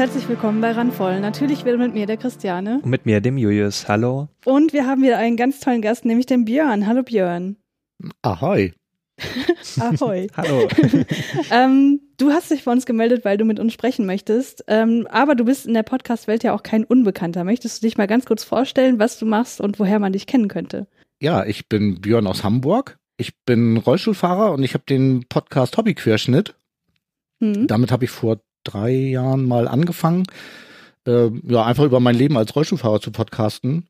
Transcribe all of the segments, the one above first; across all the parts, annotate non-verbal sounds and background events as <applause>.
Herzlich willkommen bei Randvoll. Natürlich wieder mit mir, der Christiane. Und mit mir, dem Julius. Hallo. Und wir haben wieder einen ganz tollen Gast, nämlich den Björn. Hallo Björn. Ahoi. <laughs> Ahoi. <laughs> Hallo. <laughs> ähm, du hast dich bei uns gemeldet, weil du mit uns sprechen möchtest. Ähm, aber du bist in der Podcast-Welt ja auch kein Unbekannter. Möchtest du dich mal ganz kurz vorstellen, was du machst und woher man dich kennen könnte? Ja, ich bin Björn aus Hamburg. Ich bin Rollstuhlfahrer und ich habe den Podcast Hobbyquerschnitt. Mhm. Damit habe ich vor drei Jahren mal angefangen, äh, ja, einfach über mein Leben als Rollstuhlfahrer zu podcasten,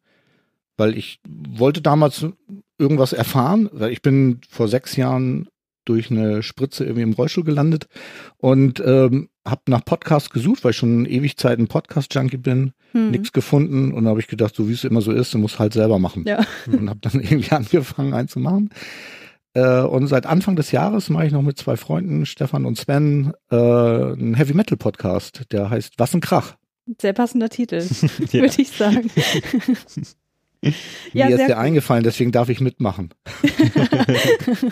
weil ich wollte damals irgendwas erfahren, weil ich bin vor sechs Jahren durch eine Spritze irgendwie im Rollstuhl gelandet und ähm, habe nach Podcast gesucht, weil ich schon ewig Zeit ein Podcast-Junkie bin, hm. nichts gefunden und habe ich gedacht, so wie es immer so ist, du musst halt selber machen. Ja. Und habe dann <laughs> irgendwie angefangen einzumachen. Äh, und seit Anfang des Jahres mache ich noch mit zwei Freunden, Stefan und Sven, äh, einen Heavy Metal Podcast, der heißt Was ein Krach. Sehr passender Titel, <laughs> <laughs> würde ich sagen. ja, Mir ist der cool. eingefallen, deswegen darf ich mitmachen. <laughs>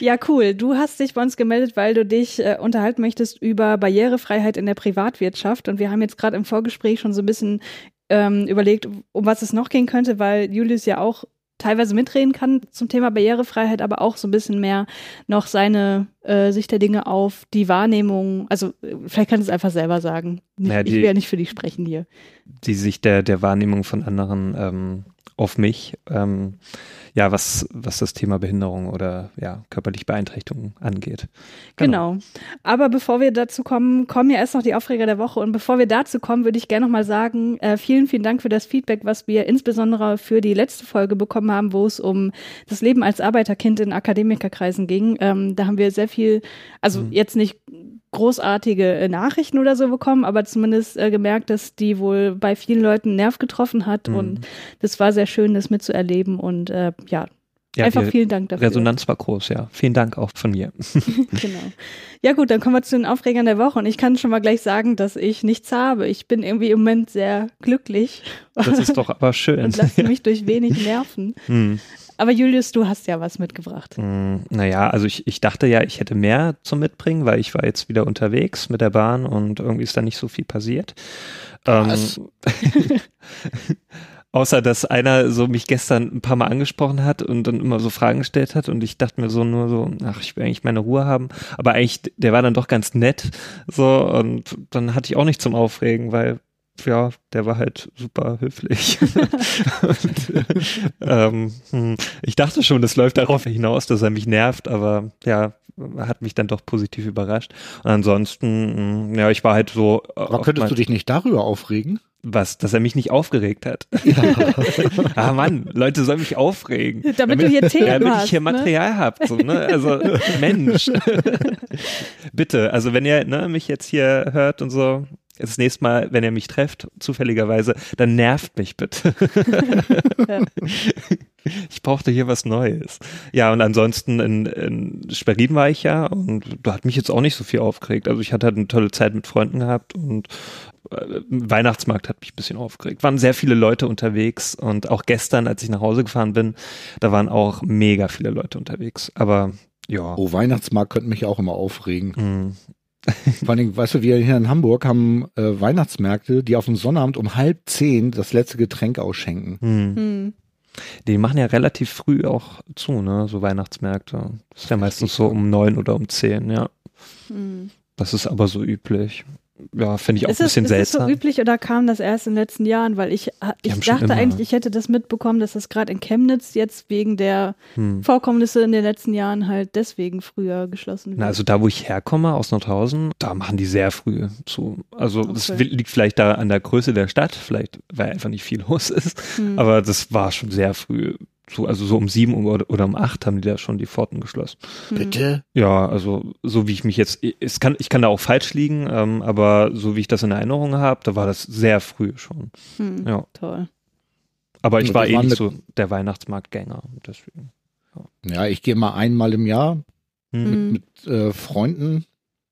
ja, cool. Du hast dich bei uns gemeldet, weil du dich äh, unterhalten möchtest über Barrierefreiheit in der Privatwirtschaft. Und wir haben jetzt gerade im Vorgespräch schon so ein bisschen ähm, überlegt, um was es noch gehen könnte, weil Julius ja auch teilweise mitreden kann zum Thema Barrierefreiheit, aber auch so ein bisschen mehr noch seine äh, Sicht der Dinge auf die Wahrnehmung. Also vielleicht kann es einfach selber sagen. Naja, die, ich will ja nicht für dich sprechen hier. Die Sicht der, der Wahrnehmung von anderen ähm, auf mich. Ähm, ja, was, was das Thema Behinderung oder ja, körperliche Beeinträchtigung angeht. Genau. genau. Aber bevor wir dazu kommen, kommen ja erst noch die Aufreger der Woche. Und bevor wir dazu kommen, würde ich gerne nochmal sagen, äh, vielen, vielen Dank für das Feedback, was wir insbesondere für die letzte Folge bekommen haben, wo es um das Leben als Arbeiterkind in Akademikerkreisen ging. Ähm, da haben wir sehr viel, also mhm. jetzt nicht großartige äh, Nachrichten oder so bekommen, aber zumindest äh, gemerkt, dass die wohl bei vielen Leuten Nerv getroffen hat mhm. und das war sehr schön, das mitzuerleben und äh, ja, ja, Einfach vielen Dank dafür. Resonanz war groß, ja. Vielen Dank auch von mir. <laughs> <laughs> genau. Ja gut, dann kommen wir zu den Aufregern der Woche und ich kann schon mal gleich sagen, dass ich nichts habe. Ich bin irgendwie im Moment sehr glücklich. Das ist doch aber <laughs> schön. und lasse mich durch wenig nerven. Hm. Aber Julius, du hast ja was mitgebracht. Mm, naja, also ich, ich dachte ja, ich hätte mehr zum Mitbringen, weil ich war jetzt wieder unterwegs mit der Bahn und irgendwie ist da nicht so viel passiert. Ähm, <laughs> außer dass einer so mich gestern ein paar Mal angesprochen hat und dann immer so Fragen gestellt hat und ich dachte mir so nur so, ach, ich will eigentlich meine Ruhe haben, aber eigentlich, der war dann doch ganz nett, so und dann hatte ich auch nicht zum Aufregen, weil ja, der war halt super höflich. <laughs> und, ähm, hm, ich dachte schon, das läuft darauf hinaus, dass er mich nervt, aber ja, hat mich dann doch positiv überrascht. Und ansonsten, hm, ja, ich war halt so. Aber könntest du dich nicht darüber aufregen? Was, dass er mich nicht aufgeregt hat? Ja. <laughs> <laughs> ah Mann, Leute sollen mich aufregen. Damit, damit du hier Themen damit hast, ich hier ne? Material ne? habt, so, ne? Also Mensch. Bitte, also wenn ihr ne, mich jetzt hier hört und so, das nächste Mal, wenn ihr mich trefft, zufälligerweise, dann nervt mich bitte. <laughs> ich brauchte hier was Neues. Ja, und ansonsten in, in Schwerin war ich ja und da hat mich jetzt auch nicht so viel aufgeregt. Also ich hatte halt eine tolle Zeit mit Freunden gehabt und äh, Weihnachtsmarkt hat mich ein bisschen aufgeregt. Waren sehr viele Leute unterwegs und auch gestern, als ich nach Hause gefahren bin, da waren auch mega viele Leute unterwegs. Aber ja. Oh, Weihnachtsmarkt könnte mich auch immer aufregen. Vor allen Dingen, weißt du, wir hier in Hamburg haben äh, Weihnachtsmärkte, die auf dem Sonnabend um halb zehn das letzte Getränk ausschenken. Hm. Hm. Die machen ja relativ früh auch zu, ne, so Weihnachtsmärkte. Das ist ja meistens so um neun oder um zehn, ja. Hm. Das ist aber so üblich ja, finde ich auch ist ein bisschen es, seltsam. Ist das so üblich oder kam das erst in den letzten Jahren? Weil ich, ich dachte eigentlich, ich hätte das mitbekommen, dass das gerade in Chemnitz jetzt wegen der hm. Vorkommnisse in den letzten Jahren halt deswegen früher geschlossen wird. Na, also da, wo ich herkomme, aus Nordhausen, da machen die sehr früh zu. Also okay. das liegt vielleicht da an der Größe der Stadt, vielleicht, weil einfach nicht viel los ist. Hm. Aber das war schon sehr früh so, also so um sieben oder, oder um acht haben die da schon die Pforten geschlossen. Hm. Bitte? Ja, also so wie ich mich jetzt, es kann, ich kann da auch falsch liegen, ähm, aber so wie ich das in Erinnerung habe, da war das sehr früh schon. Hm, ja. Toll. Aber ich war eh nicht so der Weihnachtsmarktgänger, deswegen. Ja, ja ich gehe mal einmal im Jahr hm. mit, mit äh, Freunden,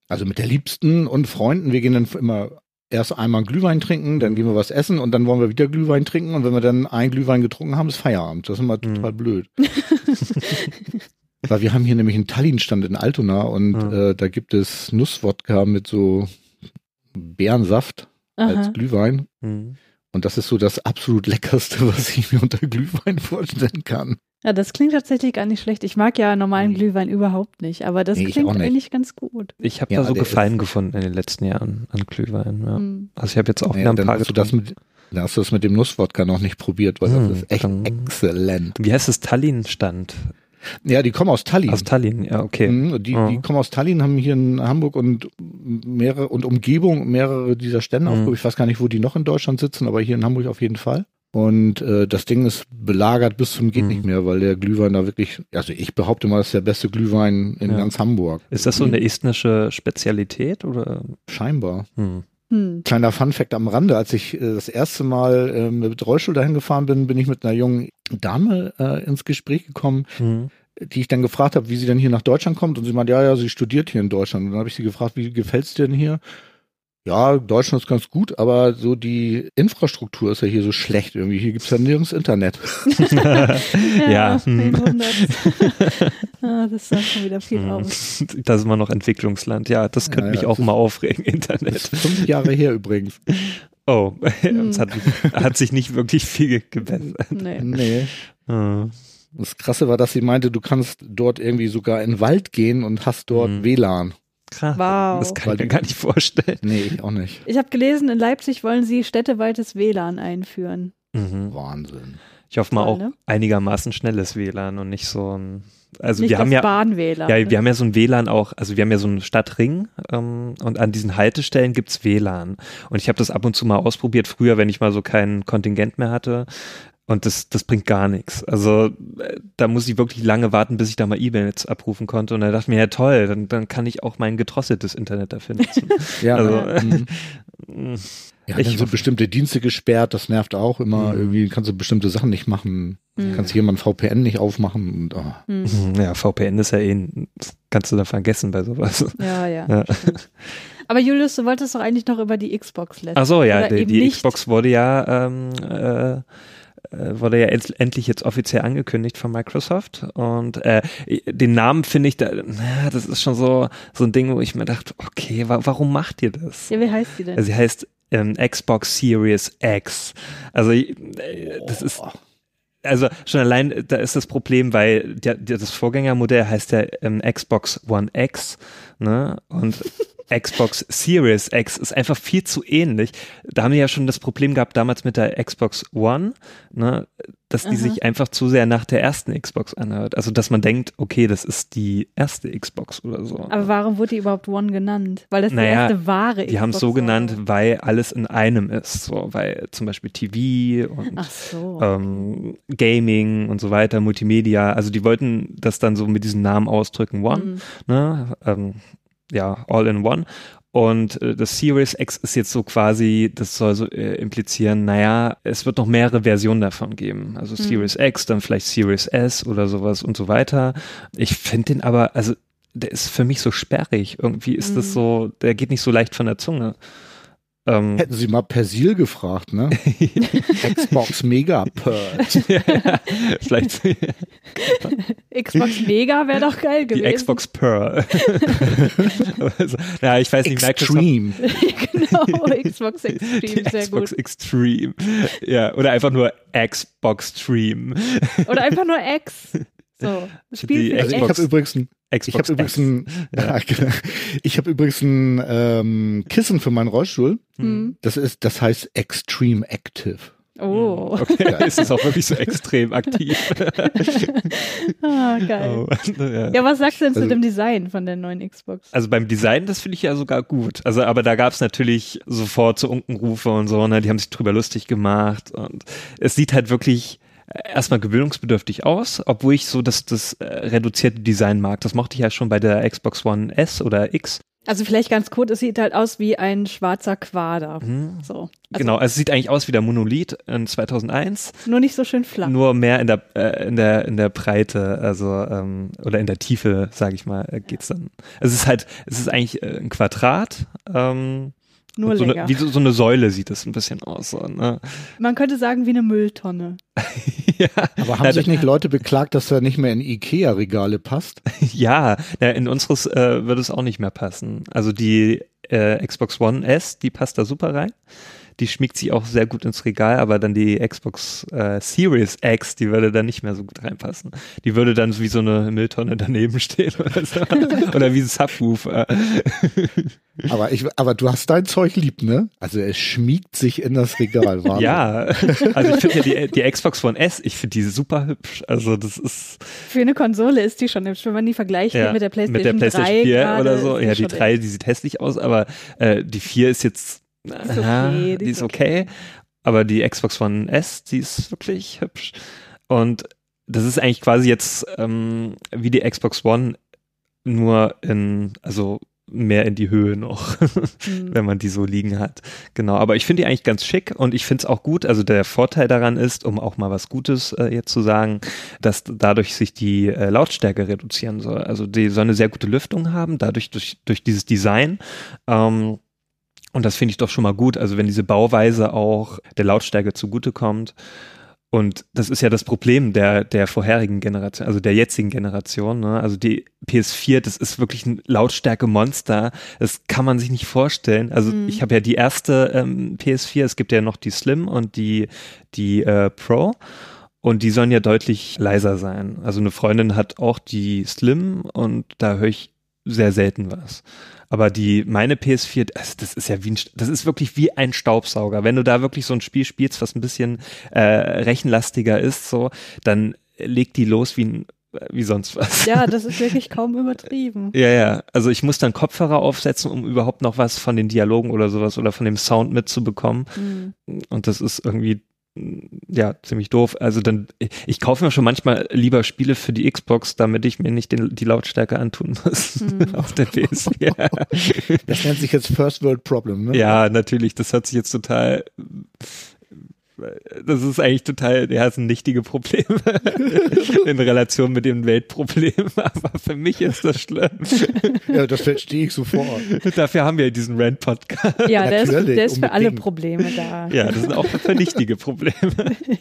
also mit der Liebsten und Freunden. Wir gehen dann immer erst einmal Glühwein trinken, dann gehen wir was essen und dann wollen wir wieder Glühwein trinken und wenn wir dann ein Glühwein getrunken haben, ist Feierabend. Das ist immer mhm. total blöd. <laughs> <laughs> Weil wir haben hier nämlich einen Tallinn-Stand in Altona und mhm. äh, da gibt es Nusswodka mit so Bärensaft Aha. als Glühwein. Mhm. Und das ist so das absolut leckerste, <laughs> was ich mir unter Glühwein vorstellen kann. Ja, das klingt tatsächlich gar nicht schlecht. Ich mag ja normalen Glühwein überhaupt nicht, aber das Nee, klingt eigentlich ganz gut. Ich habe Ja, da so Gefallen gefunden in den letzten Jahren an Glühwein. Ja. Hm. Also ich habe jetzt auch Ja, wieder ein paar hast du das getrunken. mit, dann hast du das mit dem Nusswodka noch nicht probiert, weil Hm, das ist echt exzellent. Wie heißt es? Tallinn-Stand? Ja, die kommen aus Tallinn. Aus Tallinn, ja, okay. Mhm, Die, Ja. die kommen aus Tallinn, haben hier in Hamburg und mehrere und Umgebung mehrere dieser Stände Mhm. aufgehoben. Ich weiß gar nicht, wo die noch in Deutschland sitzen, aber hier in Hamburg auf jeden Fall. Und äh, das Ding ist belagert bis zum geht Mhm. nicht mehr, weil der Glühwein da wirklich, also ich behaupte mal, das ist der beste Glühwein in Ja. ganz Hamburg. Ist das so eine estnische Spezialität oder? Scheinbar. Hm. Hm. Kleiner Funfact am Rande, als ich äh, das erste Mal äh, mit Rollstuhl dahin gefahren bin, bin ich mit einer jungen Dame äh, ins Gespräch gekommen, Hm. die ich dann gefragt habe, wie sie denn hier nach Deutschland kommt. Und sie meinte, ja, ja, sie studiert hier in Deutschland. Und dann habe ich sie gefragt, wie gefällt's dir denn hier? Ja, Deutschland ist ganz gut, aber so die Infrastruktur ist ja hier so schlecht irgendwie. Hier gibt's ja nirgends Internet. <laughs> Ja, hm. wen wundert's? <laughs> ah, das sagt schon wieder viel aus. Hm. Da sind wir noch Entwicklungsland. Ja, das könnte Ja, mich ja, auch das mal aufregen, Das Internet. ist fünf Jahre her übrigens. Oh, <laughs> Hm. es hat, hat sich nicht wirklich viel gebessert. Nee. Nee. Hm. Das Krasse war, dass sie meinte, du kannst dort irgendwie sogar in den Wald gehen und hast dort Mhm. WLAN. Krass. Wow. Das kann ich mir gar nicht vorstellen. Nee, ich auch nicht. Ich habe gelesen, in Leipzig wollen sie städteweites WLAN einführen. Mhm. Wahnsinn. Ich hoffe mal auch ne? einigermaßen schnelles WLAN und nicht so ein. Also Nicht wir haben ja. Bahn-WLAN. Ja, ne? wir haben ja so ein WLAN auch, also wir haben ja so einen Stadtring ähm, und an diesen Haltestellen gibt's WLAN. Und ich habe das ab und zu mal ausprobiert, früher, wenn ich mal so kein Kontingent mehr hatte. Und das, das bringt gar nichts. Also äh, da muss ich wirklich lange warten, bis ich da mal E-Mails abrufen konnte. Und da dachte ich mir, ja toll, dann, dann kann ich auch mein gedrosseltes Internet dafür nutzen. <laughs> Ja, Also, mhm. <laughs> Ja Ich dann sind bestimmte Dienste gesperrt, das nervt auch immer. Mhm. Irgendwie kannst du bestimmte Sachen nicht machen. Mhm. Kannst jemand VPN nicht aufmachen. Und, oh. Hm. mm, ja, VPN ist ja eh, ein- das kannst du da vergessen bei sowas. Ja, ja. <laughs> Ja. Aber Julius, du wolltest doch eigentlich noch über die Xbox lästern. Ach so, ja, Oder die, die. Xbox wurde ja ähm, äh, äh, wurde ja end, endlich jetzt offiziell angekündigt von Microsoft und äh, den Namen finde ich da, na, das ist schon so so ein Ding, wo ich mir dachte, okay, wa warum macht ihr das? Ja, wie heißt die denn? Also sie heißt ähm, Xbox Series X. Also äh, das ist also schon allein, äh, da ist das Problem, weil der, der, das Vorgängermodell heißt ja ähm, Xbox One X, ne? Und Xbox Series X ist einfach viel zu ähnlich. Da haben die ja schon das Problem gehabt damals mit der Xbox One, ne? Dass die Aha. sich einfach zu sehr nach der ersten Xbox anhört. Also dass man denkt, okay, das ist die erste Xbox oder so. Aber warum wurde die überhaupt One genannt? Weil das Naja, die erste wahre die haben es so Xbox war. genannt, weil alles in einem ist. So, weil zum Beispiel TV und so. ähm, Gaming und so weiter, Multimedia. Also die wollten das dann so mit diesem Namen ausdrücken, One, Mhm. ne? Ähm, ja, all in one. Und äh, das Series X ist jetzt so quasi, das soll so äh, implizieren, naja, es wird noch mehrere Versionen davon geben. Also Mhm. Series X, dann vielleicht Series S oder sowas und so weiter. Ich finde den aber, also der ist für mich so sperrig. Irgendwie ist das Mhm. so, der geht nicht so leicht von der Zunge. Ähm, Hätten sie mal Persil gefragt, ne? <laughs> Xbox Mega <laughs> ja, vielleicht Xbox Mega wäre doch geil die gewesen. Xbox Pearl. <laughs> also, ja, ich weiß nicht, Microsoft, Extreme. genau, Xbox Extreme, die sehr Xbox gut. Extreme. Ja, oder einfach nur Xbox Stream. Oder einfach nur X. So, Spiel Die für Also ich Xbox- habe übrigens ein, ich Xbox habe übrigens ein, <laughs> Ja. <laughs> ich habe übrigens ein ähm, Kissen für meinen Rollstuhl. Mhm. Das ist, das heißt Extreme Active. Oh, Okay, ist es auch wirklich so extrem aktiv. <laughs> ah, geil. Oh, ja. Ja, was sagst du denn zu Also- dem Design von der neuen Xbox? Also beim Design, das finde ich ja sogar gut. Also, aber da gab es natürlich sofort so Unkenrufe und so, ne? Die haben sich drüber lustig gemacht und es sieht halt wirklich erstmal gewöhnungsbedürftig aus, obwohl ich so das, das äh, reduzierte Design mag. Das mochte ich ja schon bei der Xbox One S oder X. Also vielleicht ganz kurz, es sieht halt aus wie ein schwarzer Quader. Mhm. So. Also genau, also es sieht eigentlich aus wie der Monolith in 2001, Nur nicht so schön flach. nur mehr in der äh, in der in der Breite, also ähm, oder in der Tiefe, sage ich mal, äh, geht's dann. Also es ist halt, es ist eigentlich äh, ein Quadrat. Ähm, Nur so länger. eine, wie so, so eine Säule sieht es ein bisschen aus. So, ne? Man könnte sagen wie eine Mülltonne. <laughs> ja, Aber haben Na, sich nicht Leute beklagt, dass er nicht mehr in Ikea-Regale passt? <laughs> ja, na, in unseres äh, würde es auch nicht mehr passen. Also die äh, Xbox One S, die passt da super rein die schmiegt sich auch sehr gut ins Regal, aber dann die Xbox äh, Series X, die würde da nicht mehr so gut reinpassen. Die würde dann wie so eine Mülltonne daneben stehen oder so. <laughs> oder wie ein Subwoofer. aber ich, aber du hast dein Zeug lieb, ne? Also es schmiegt sich in das Regal. Wahnsinn. ja, also ich finde ja die, die Xbox One S, ich finde die super hübsch. Also das ist für eine Konsole ist die schon hübsch, wenn man die vergleicht ja, mit der PlayStation, mit der PlayStation 4 oder so. Ja, die 3, die sieht hässlich aus, aber äh, die 4 ist jetzt ist okay, die, die ist okay. okay. Aber die Xbox One S, die ist wirklich hübsch. Und das ist eigentlich quasi jetzt ähm, wie die Xbox One, nur in, also mehr in die Höhe noch, <laughs> mhm. wenn man die so liegen hat. Genau, aber ich finde die eigentlich ganz schick und ich finde es auch gut. Also der Vorteil daran ist, um auch mal was Gutes äh, jetzt zu sagen, dass dadurch sich die äh, Lautstärke reduzieren soll. Also die soll eine sehr gute Lüftung haben, dadurch durch, durch dieses Design. Ähm, und das finde ich doch schon mal gut. Also wenn diese Bauweise auch der Lautstärke zugutekommt. Und das ist ja das Problem der, der vorherigen Generation, also der jetzigen Generation. Ne? Also die PS4, das ist wirklich ein Lautstärke-Monster. Das kann man sich nicht vorstellen. Also mhm. ich habe ja die erste ähm, PS4, es gibt ja noch die Slim und die, die äh, Pro. Und die sollen ja deutlich leiser sein. Also eine Freundin hat auch die Slim und da höre ich sehr selten was. Aber die, meine PS4, also das ist ja wie ein, das ist wirklich wie ein Staubsauger. Wenn du da wirklich so ein Spiel spielst, was ein bisschen äh, rechenlastiger ist, so, dann legt die los wie ein wie sonst was. Ja, <laughs> das ist wirklich kaum übertrieben. ja, ja. Also ich muss dann Kopfhörer aufsetzen, um überhaupt noch was von den Dialogen oder sowas oder von dem Sound mitzubekommen. Mhm. Und das ist irgendwie ja, ziemlich doof. Also dann, ich kaufe mir schon manchmal lieber Spiele für die Xbox, damit ich mir nicht den, die Lautstärke antun muss hm. <laughs> auf der PS4. Das nennt sich jetzt First World Problem, ne? Ja, natürlich. Das hat sich jetzt total das ist eigentlich total, der hat ein nichtige Problem <laughs> in Relation mit dem Weltproblem, <laughs> aber für mich ist das schlimm. Ja, das verstehe ich sofort. Dafür haben wir diesen Rant-Podcast. Ja, der ist, der ist, für alle Probleme da. Ja, das sind auch für nichtige Probleme. <laughs>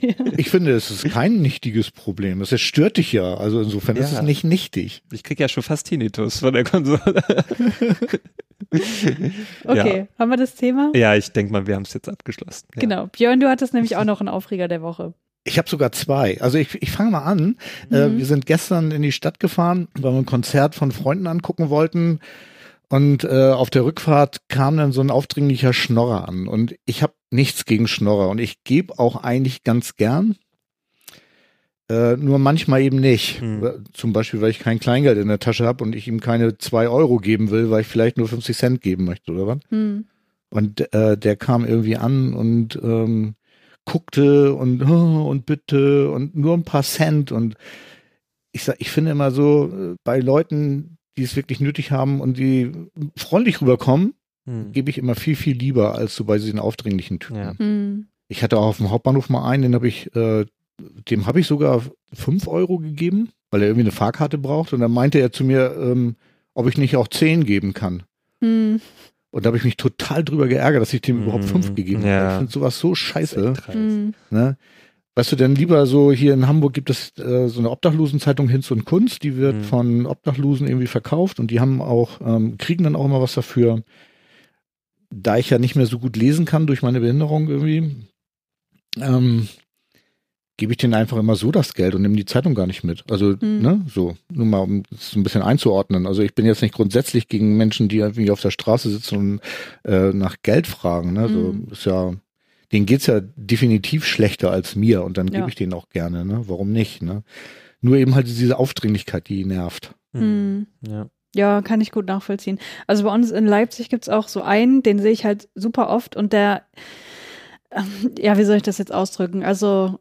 Ja. Ich finde, es ist kein nichtiges Problem. Es stört dich ja. Also insofern ja. ist es nicht nichtig. Ich krieg ja schon fast Tinnitus von der Konsole. <laughs> okay, ja. haben wir das Thema? Ja, ich denke mal, wir haben es jetzt abgeschlossen. Ja. Genau. Björn, du hattest nämlich auch noch einen Aufreger der Woche. Ich habe sogar zwei. Also ich, ich fange mal an. Äh, mhm. Äh, wir sind gestern in die Stadt gefahren, weil wir ein Konzert von Freunden angucken wollten. Und äh, auf der Rückfahrt kam dann so ein aufdringlicher Schnorrer an. Und ich habe nichts gegen Schnorrer. Und ich gebe auch eigentlich ganz gern. Äh, nur manchmal eben nicht. Hm. Zum Beispiel, weil ich kein Kleingeld in der Tasche habe und ich ihm keine zwei Euro geben will, weil ich vielleicht nur 50 Cent geben möchte, oder was? Hm. Und äh, der kam irgendwie an und ähm, guckte und oh, und bitte und nur ein paar Cent und ich sag, ich finde immer so äh, bei Leuten, die es wirklich nötig haben und die freundlich rüberkommen, hm. gebe ich immer viel viel lieber als so bei diesen aufdringlichen Typen. Ja. Hm. Ich hatte auch auf dem Hauptbahnhof mal einen, den habe ich äh, dem habe ich sogar fünf Euro gegeben, weil er irgendwie eine Fahrkarte braucht. Und dann meinte er zu mir, ähm, ob ich nicht auch zehn geben kann. Hm. Und da habe ich mich total drüber geärgert, dass ich dem hm. überhaupt fünf gegeben ja. habe. Ich finde sowas so scheiße. Hm. Ne? Weißt du denn lieber so, hier in Hamburg gibt es äh, so eine Obdachlosenzeitung Hinz und Kunst, die wird hm. von Obdachlosen irgendwie verkauft und die haben auch, ähm, kriegen dann auch immer was dafür. Da ich ja nicht mehr so gut lesen kann durch meine Behinderung irgendwie, ähm, gebe ich denen einfach immer so das Geld und nehme die Zeitung gar nicht mit. Also, mhm. ne, so, nur mal, um es ein bisschen einzuordnen. Also ich bin jetzt nicht grundsätzlich gegen Menschen, die irgendwie auf der Straße sitzen und äh, nach Geld fragen. Ne? So mhm. ist ja, denen geht's ja definitiv schlechter als mir und dann ja. gebe ich denen auch gerne, ne? Warum nicht? Ne? Nur eben halt diese Aufdringlichkeit, die nervt. Mhm. Ja. Ja, kann ich gut nachvollziehen. Also bei uns in Leipzig gibt's auch so einen, den sehe ich halt super oft und der, ähm, ja, wie soll ich das jetzt ausdrücken? Also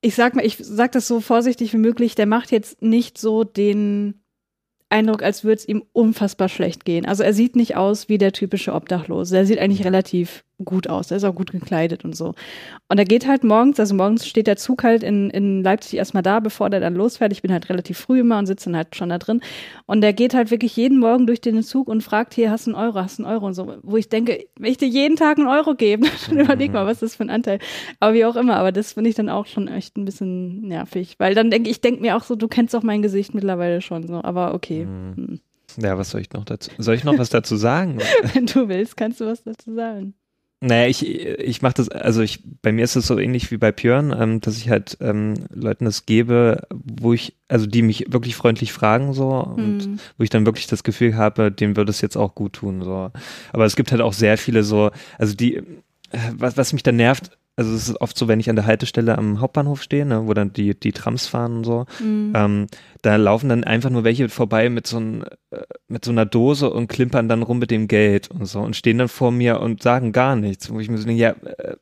ich sag mal, ich sag das so vorsichtig wie möglich, der macht jetzt nicht so den Eindruck, als würde es ihm unfassbar schlecht gehen. Also er sieht nicht aus wie der typische Obdachlose. Er sieht eigentlich relativ gut aus. Er ist auch gut gekleidet und so. Und er geht halt morgens, also morgens steht der Zug halt in, in Leipzig erstmal da, bevor der dann losfährt. Ich bin halt relativ früh immer und sitze dann halt schon da drin. Und der geht halt wirklich jeden Morgen durch den Zug und fragt hier, hast du einen Euro, hast du einen Euro und so. Wo ich denke, wenn ich dir jeden Tag einen Euro gebe, dann <laughs> überleg mal, was ist das für ein Anteil. Aber wie auch immer, aber das finde ich dann auch schon echt ein bisschen nervig. Weil dann denke ich, denke mir auch so, du kennst doch mein Gesicht mittlerweile schon so. Aber okay. Mhm. Hm. Ja, was soll ich noch dazu? Soll ich noch was dazu sagen? <laughs> Wenn du willst, kannst du was dazu sagen. Naja, ich, ich mache das, also ich, bei mir ist es so ähnlich wie bei Björn, ähm, dass ich halt ähm, Leuten das gebe, wo ich, also die mich wirklich freundlich fragen so und Hm. wo ich dann wirklich das Gefühl habe, dem würde es jetzt auch gut tun. So. Aber es gibt halt auch sehr viele so, also die, äh, was, was mich dann nervt, also es ist oft so, wenn ich an der Haltestelle am Hauptbahnhof stehe, ne, wo dann die, die Trams fahren und so, Hm. ähm, da laufen dann einfach nur welche vorbei mit so, ein, äh, mit so einer Dose und klimpern dann rum mit dem Geld und so und stehen dann vor mir und sagen gar nichts, wo ich mir so denke, ja, äh,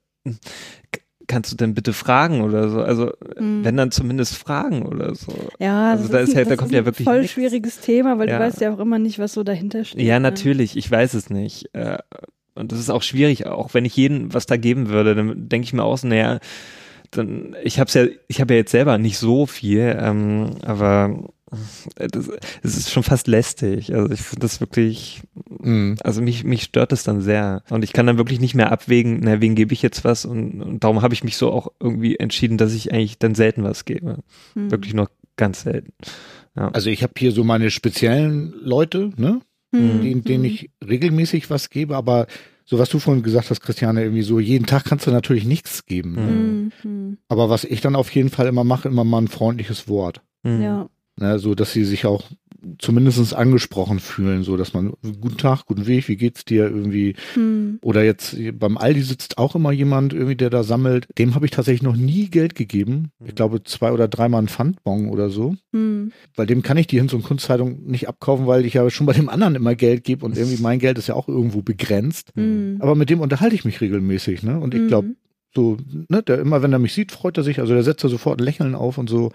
kannst du denn bitte fragen oder so? Also Hm. wenn dann zumindest fragen oder so. Ja, Also das da ist, ein- halt- da kommt ist ja ein wirklich voll nix. schwieriges Thema, weil Ja. du weißt ja auch immer nicht, was so dahinter steht. Ja, ne? natürlich, ich weiß es nicht. Äh, Und das ist auch schwierig, auch wenn ich jeden was da geben würde, dann denke ich mir aus, naja, dann, ich hab's ja, ich habe ja jetzt selber nicht so viel, ähm, aber das, das ist schon fast lästig. Also ich finde das wirklich, Mhm. also mich, mich stört das dann sehr. Und ich kann dann wirklich nicht mehr abwägen, na, wen gebe ich jetzt was? Und, und darum habe ich mich so auch irgendwie entschieden, dass ich eigentlich dann selten was gebe. Hm. Wirklich nur ganz selten. Also ich habe hier so meine speziellen Leute, ne, Hm. denen, denen ich regelmäßig was gebe, aber so was du vorhin gesagt hast, Christiane, irgendwie so jeden Tag kannst du natürlich nichts geben. Ne? Hm, hm. Aber was ich dann auf jeden Fall immer mache, immer mal ein freundliches Wort. Mhm. Ja. Ne, so dass sie sich auch zumindest angesprochen fühlen, so dass man, guten Tag, guten Weg, wie geht's dir irgendwie? Hm. Oder jetzt beim Aldi sitzt auch immer jemand irgendwie, der da sammelt. Dem habe ich tatsächlich noch nie Geld gegeben. Ich glaube zwei oder dreimal ein Pfandbon oder so. Hm. Weil dem kann ich die Hinz- und Kunstzeitung nicht abkaufen, weil ich ja schon bei dem anderen immer Geld gebe und irgendwie mein Geld ist ja auch irgendwo begrenzt. Hm. Aber mit dem unterhalte ich mich regelmäßig, ne? Und ich glaube, Hm. so, ne, der immer, wenn er mich sieht, freut er sich. Also der setzt da sofort ein Lächeln auf und so.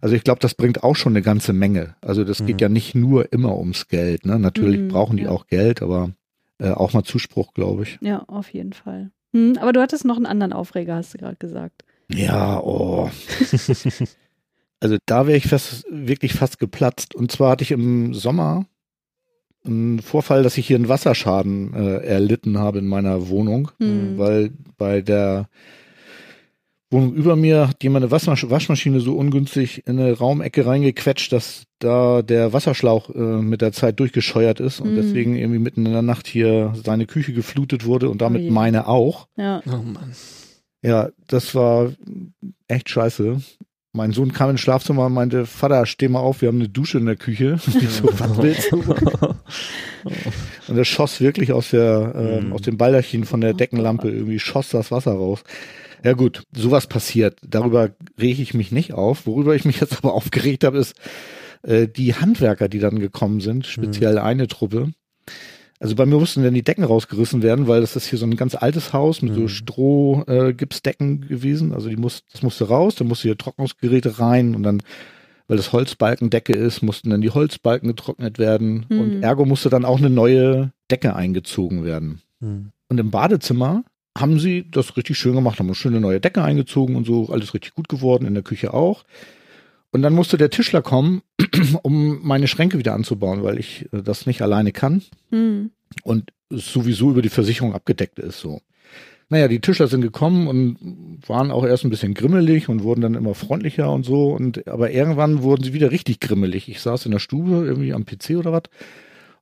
Also ich glaube, das bringt auch schon eine ganze Menge. Also das Mhm. geht ja nicht nur immer ums Geld. Ne? Natürlich Mhm, brauchen die ja. auch Geld, aber äh, auch mal Zuspruch, glaube ich. Ja, auf jeden Fall. Hm. Aber du hattest noch einen anderen Aufreger, hast du gerade gesagt. Ja, oh. <laughs> also da wäre ich fast, wirklich fast geplatzt. Und zwar hatte ich im Sommer einen Vorfall, dass ich hier einen Wasserschaden äh, erlitten habe in meiner Wohnung, Hm. weil bei der Wohnung über mir hat jemand eine Waschmasch Waschmaschine so ungünstig in eine Raumecke reingequetscht, dass da der Wasserschlauch äh, mit der Zeit durchgescheuert ist und Mhm. deswegen irgendwie mitten in der Nacht hier seine Küche geflutet wurde und damit Oh meine auch. Ja. Oh Mann. Ja, das war echt scheiße. Mein Sohn kam ins Schlafzimmer und meinte, Vater, steh mal auf, wir haben eine Dusche in der Küche. <laughs> Ich so, was <laughs> willst du? Und das schoss wirklich aus der, ähm, Mhm. aus dem Baldachin von der Oh Deckenlampe irgendwie schoss das Wasser raus. Ja gut, sowas passiert. Darüber rege ich mich nicht auf. Worüber ich mich jetzt aber <laughs> aufgeregt habe, ist äh, die Handwerker, die dann gekommen sind, speziell eine Truppe. Also bei mir mussten dann die Decken rausgerissen werden, weil das ist hier so ein ganz altes Haus mit so Mhm. Stroh-Gipsdecken gewesen. Also die muss, das musste raus, dann musste hier Trocknungsgeräte rein und dann, weil das Holzbalkendecke ist, mussten dann die Holzbalken getrocknet werden Mhm. und ergo musste dann auch eine neue Decke eingezogen werden. Mhm. Und im Badezimmer haben sie das richtig schön gemacht, haben eine schöne neue Decke eingezogen und so, alles richtig gut geworden, in der Küche auch. Und dann musste der Tischler kommen, <clears throat> um meine Schränke wieder anzubauen, weil ich äh, das nicht alleine kann Hm. und es sowieso über die Versicherung abgedeckt ist so. Naja, die Tischler sind gekommen und waren auch erst ein bisschen grimmelig und wurden dann immer freundlicher und so. Und aber irgendwann wurden sie wieder richtig grimmelig. Ich saß in der Stube irgendwie am PC oder was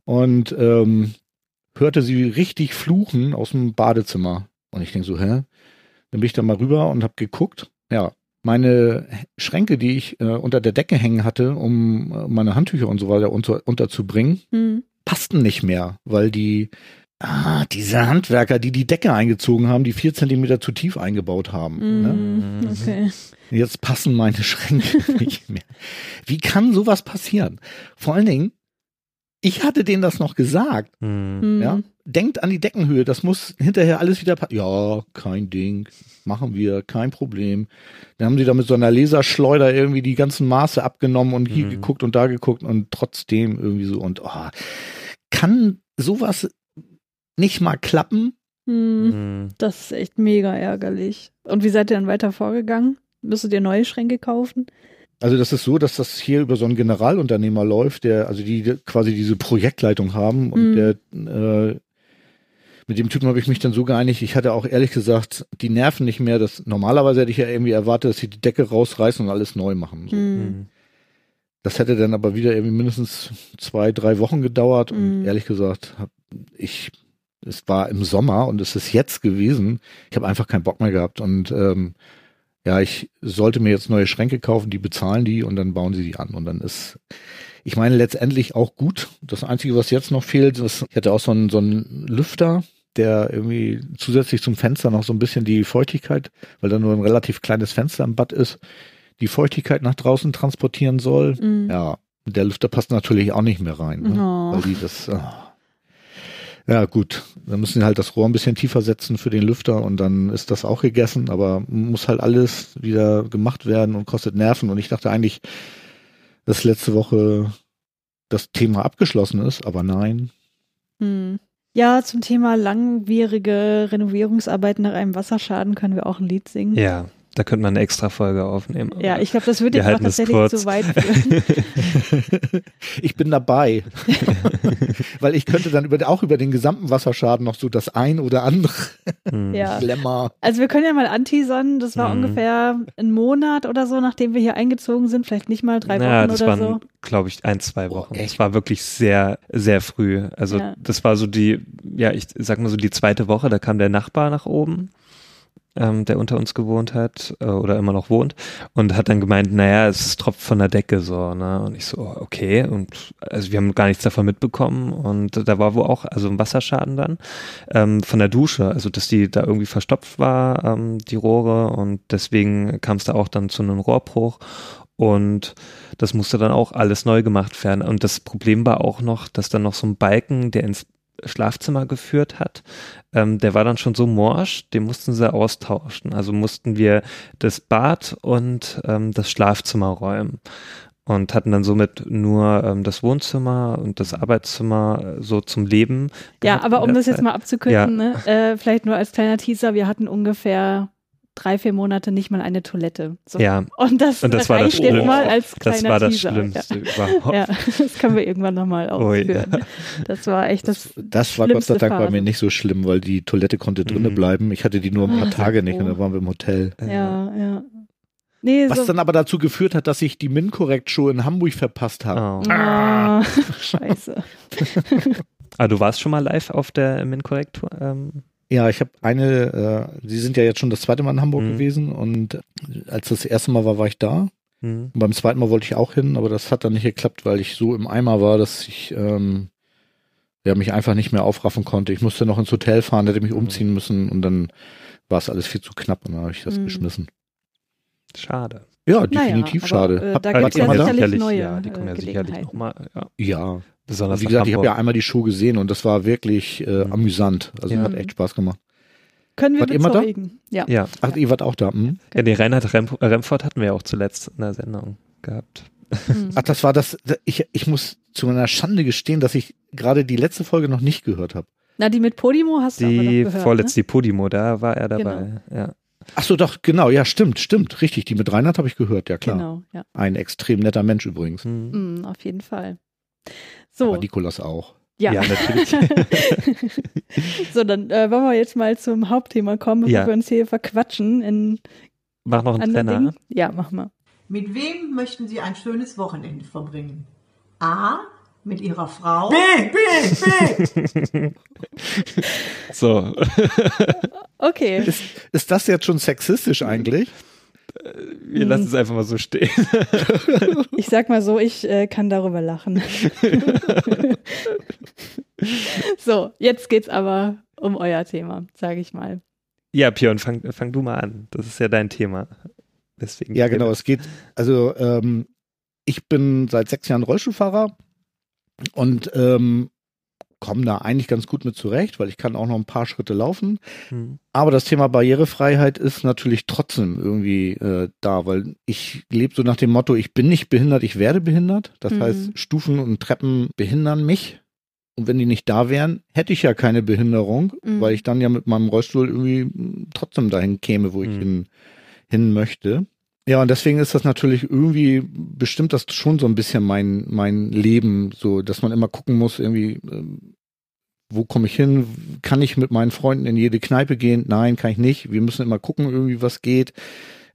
und ähm, hörte sie richtig fluchen aus dem Badezimmer. Und ich denke so, hä? Dann bin ich da mal rüber und habe geguckt. Ja, meine Schränke, die ich äh, unter der Decke hängen hatte, um äh, meine Handtücher und so weiter unter, unterzubringen, Hm. passten nicht mehr, weil die, ah, diese Handwerker, die die Decke eingezogen haben, die vier Zentimeter zu tief eingebaut haben. Ne? Hm. Okay. Jetzt passen meine Schränke <laughs> nicht mehr. Wie kann sowas passieren? Vor allen Dingen, ich hatte denen das noch gesagt. Mhm. Hm. Ja, denkt an die Deckenhöhe, das muss hinterher alles wieder passen. Ja, kein Ding, machen wir, kein Problem. Dann haben sie da mit so einer Laserschleuder irgendwie die ganzen Maße abgenommen und hier Mhm. geguckt und da geguckt und trotzdem irgendwie so und oh, kann sowas nicht mal klappen? Hm. Mhm. Das ist echt mega ärgerlich. Und wie seid ihr dann weiter vorgegangen? Müsstet ihr neue Schränke kaufen? Also das ist so, dass das hier über so einen Generalunternehmer läuft, der also die quasi diese Projektleitung haben und Mhm. der äh, mit dem Typen habe ich mich dann so geeinigt. Ich hatte auch ehrlich gesagt die Nerven nicht mehr. Das normalerweise hätte ich ja irgendwie erwartet, dass sie die Decke rausreißen und alles neu machen. So. Hm. Mhm. Das hätte dann aber wieder irgendwie mindestens zwei, drei Wochen gedauert. Und mm. ehrlich gesagt, hab ich, es war im Sommer und es ist jetzt gewesen. Ich habe einfach keinen Bock mehr gehabt. Und ähm, ja, ich sollte mir jetzt neue Schränke kaufen, die bezahlen die und dann bauen sie die an. Und dann ist, ich meine, letztendlich auch gut. Das Einzige, was jetzt noch fehlt, ist, ich hatte auch so einen, so einen Lüfter, der irgendwie zusätzlich zum Fenster noch so ein bisschen die Feuchtigkeit, weil da nur ein relativ kleines Fenster im Bad ist, die Feuchtigkeit nach draußen transportieren soll. Mhm. Ja, der Lüfter passt natürlich auch nicht mehr rein, ne? oh. weil die das. Oh. Ja, gut. Dann müssen sie halt das Rohr ein bisschen tiefer setzen für den Lüfter und dann ist das auch gegessen, aber muss halt alles wieder gemacht werden und kostet Nerven. Und ich dachte eigentlich, dass letzte Woche das Thema abgeschlossen ist, aber nein. Hm. Ja, zum Thema langwierige Renovierungsarbeiten nach einem Wasserschaden können wir auch ein Lied singen. Ja, da könnte man eine extra Folge aufnehmen. Ja, ich glaube, das würde jetzt auch tatsächlich zu weit führen. <laughs> <laughs> ich bin dabei. <laughs> Weil ich könnte dann über, auch über den gesamten Wasserschaden noch so das ein oder andere hm. ja. Dilemma. Also wir können ja mal anteasern, das war hm. ungefähr ein Monat oder so, nachdem wir hier eingezogen sind, vielleicht nicht mal drei naja, Wochen das oder waren, so. glaube ich, ein, zwei Wochen. Es oh, war wirklich sehr, sehr früh. Also ja. das war so die, ja, ich sag mal so die zweite Woche, da kam der Nachbar nach oben ähm, der unter uns gewohnt hat äh, oder immer noch wohnt und hat dann gemeint, naja, es tropft von der Decke so, ne? Und ich so, okay. Und also wir haben gar nichts davon mitbekommen und da war wohl auch, also ein Wasserschaden dann ähm, von der Dusche, also dass die da irgendwie verstopft war, ähm, die Rohre und deswegen kam es da auch dann zu einem Rohrbruch und das musste dann auch alles neu gemacht werden. Und das Problem war auch noch, dass dann noch so ein Balken, der ins Schlafzimmer geführt hat, ähm, der war dann schon so morsch, den mussten sie austauschen. Also mussten wir das Bad und ähm, das Schlafzimmer räumen und hatten dann somit nur ähm, das Wohnzimmer und das Arbeitszimmer äh, so zum Leben. Ja, aber um das Zeit. jetzt mal abzukürzen, ja. ne, äh, vielleicht nur als kleiner Teaser, wir hatten ungefähr drei, vier Monate nicht mal eine Toilette. So. Ja. Und das, und das war das Schlimmste. mal als kleiner Das war das Teaser. Schlimmste ja. überhaupt. Ja, <laughs> das können wir irgendwann nochmal ausführen. Oh, ja. Das war echt das Das, das war Gott sei Dank Phase. bei mir nicht so schlimm, weil die Toilette konnte drinnen mhm. bleiben. Ich hatte die nur ein paar Ach, Tage nicht und dann waren wir im Hotel. Ja, ja. Nee, Was so dann aber dazu geführt hat, dass ich die Min-Korrekt-Show in Hamburg verpasst habe. Oh. Ah. <laughs> Scheiße. <laughs> ah, du warst schon mal live auf der Min-Korrektur? Ähm ja, ich habe eine, äh, Sie sind ja jetzt schon das zweite Mal in Hamburg mhm. gewesen und als das erste Mal war, war ich da. Mhm. Und beim zweiten Mal wollte ich auch hin, aber das hat dann nicht geklappt, weil ich so im Eimer war, dass ich ähm, ja, mich einfach nicht mehr aufraffen konnte. Ich musste noch ins Hotel fahren, hätte mich mhm. umziehen müssen und dann war es alles viel zu knapp und dann habe ich das mhm. geschmissen. Schade. Ja, definitiv naja, schade. Aber, äh, da gibt es ja sicherlich neue ja, die kommen ja sicherlich nochmal. Ja. ja. Besonders Wie gesagt, ich habe ja einmal die Show gesehen und das war wirklich äh, mhm. amüsant. Also ja. hat echt Spaß gemacht. Können wir wart immer da? Ja. ja. Ach, ihr wart auch da. Hm? Ja, den Reinhard Rem Remford hatten wir ja auch zuletzt in der Sendung gehabt. Mhm. Ach, das war das. Ich, ich muss zu meiner Schande gestehen, dass ich gerade die letzte Folge noch nicht gehört habe. Na, die mit Podimo hast du die aber noch gehört. Die vorletzte, ne? die Podimo, da war er dabei. Genau. Ja. Ach so, doch, genau, ja, stimmt, stimmt, richtig. Die mit Reinhard habe ich gehört, ja klar. Genau, ja. Ein extrem netter Mensch übrigens. Mhm. Mhm, auf jeden Fall. So. Aber Nikolas auch. Ja, ja natürlich. <laughs> so, dann äh, wollen wir jetzt mal zum Hauptthema kommen, bevor ja. wir uns hier verquatschen. In mach noch einen Trenner. Dingen. Ja, mach mal. Mit wem möchten Sie ein schönes Wochenende verbringen? A. Mit Ihrer Frau. B, B, B. so. okay. Ist, ist das jetzt schon sexistisch eigentlich? Wir hm. lassen es einfach mal so stehen. <laughs> Ich sag mal so, ich äh, kann darüber lachen. <laughs> so, jetzt geht's aber um euer Thema, sage ich mal. Ja, Björn, fang, fang du mal an. Das ist ja dein Thema. Deswegen ja, genau. Es geht, also ähm, ich bin seit sechs Jahren Rollstuhlfahrer und ähm, komme da eigentlich ganz gut mit zurecht, weil ich kann auch noch ein paar Schritte laufen. Mhm. Aber das Thema Barrierefreiheit ist natürlich trotzdem irgendwie äh, da, weil ich lebe so nach dem Motto, ich bin nicht behindert, ich werde behindert. Das mhm. heißt, Stufen und Treppen behindern mich. Und wenn die nicht da wären, hätte ich ja keine Behinderung, mhm. weil ich dann ja mit meinem Rollstuhl irgendwie trotzdem dahin käme, wo ich mhm. hin, hin möchte. Ja, und deswegen ist das natürlich irgendwie, bestimmt das schon so ein bisschen mein, mein Leben, so, dass man immer gucken muss, irgendwie, äh, wo komme ich hin? Kann ich mit meinen Freunden in jede Kneipe gehen? Nein, kann ich nicht. Wir müssen immer gucken, irgendwie, was geht.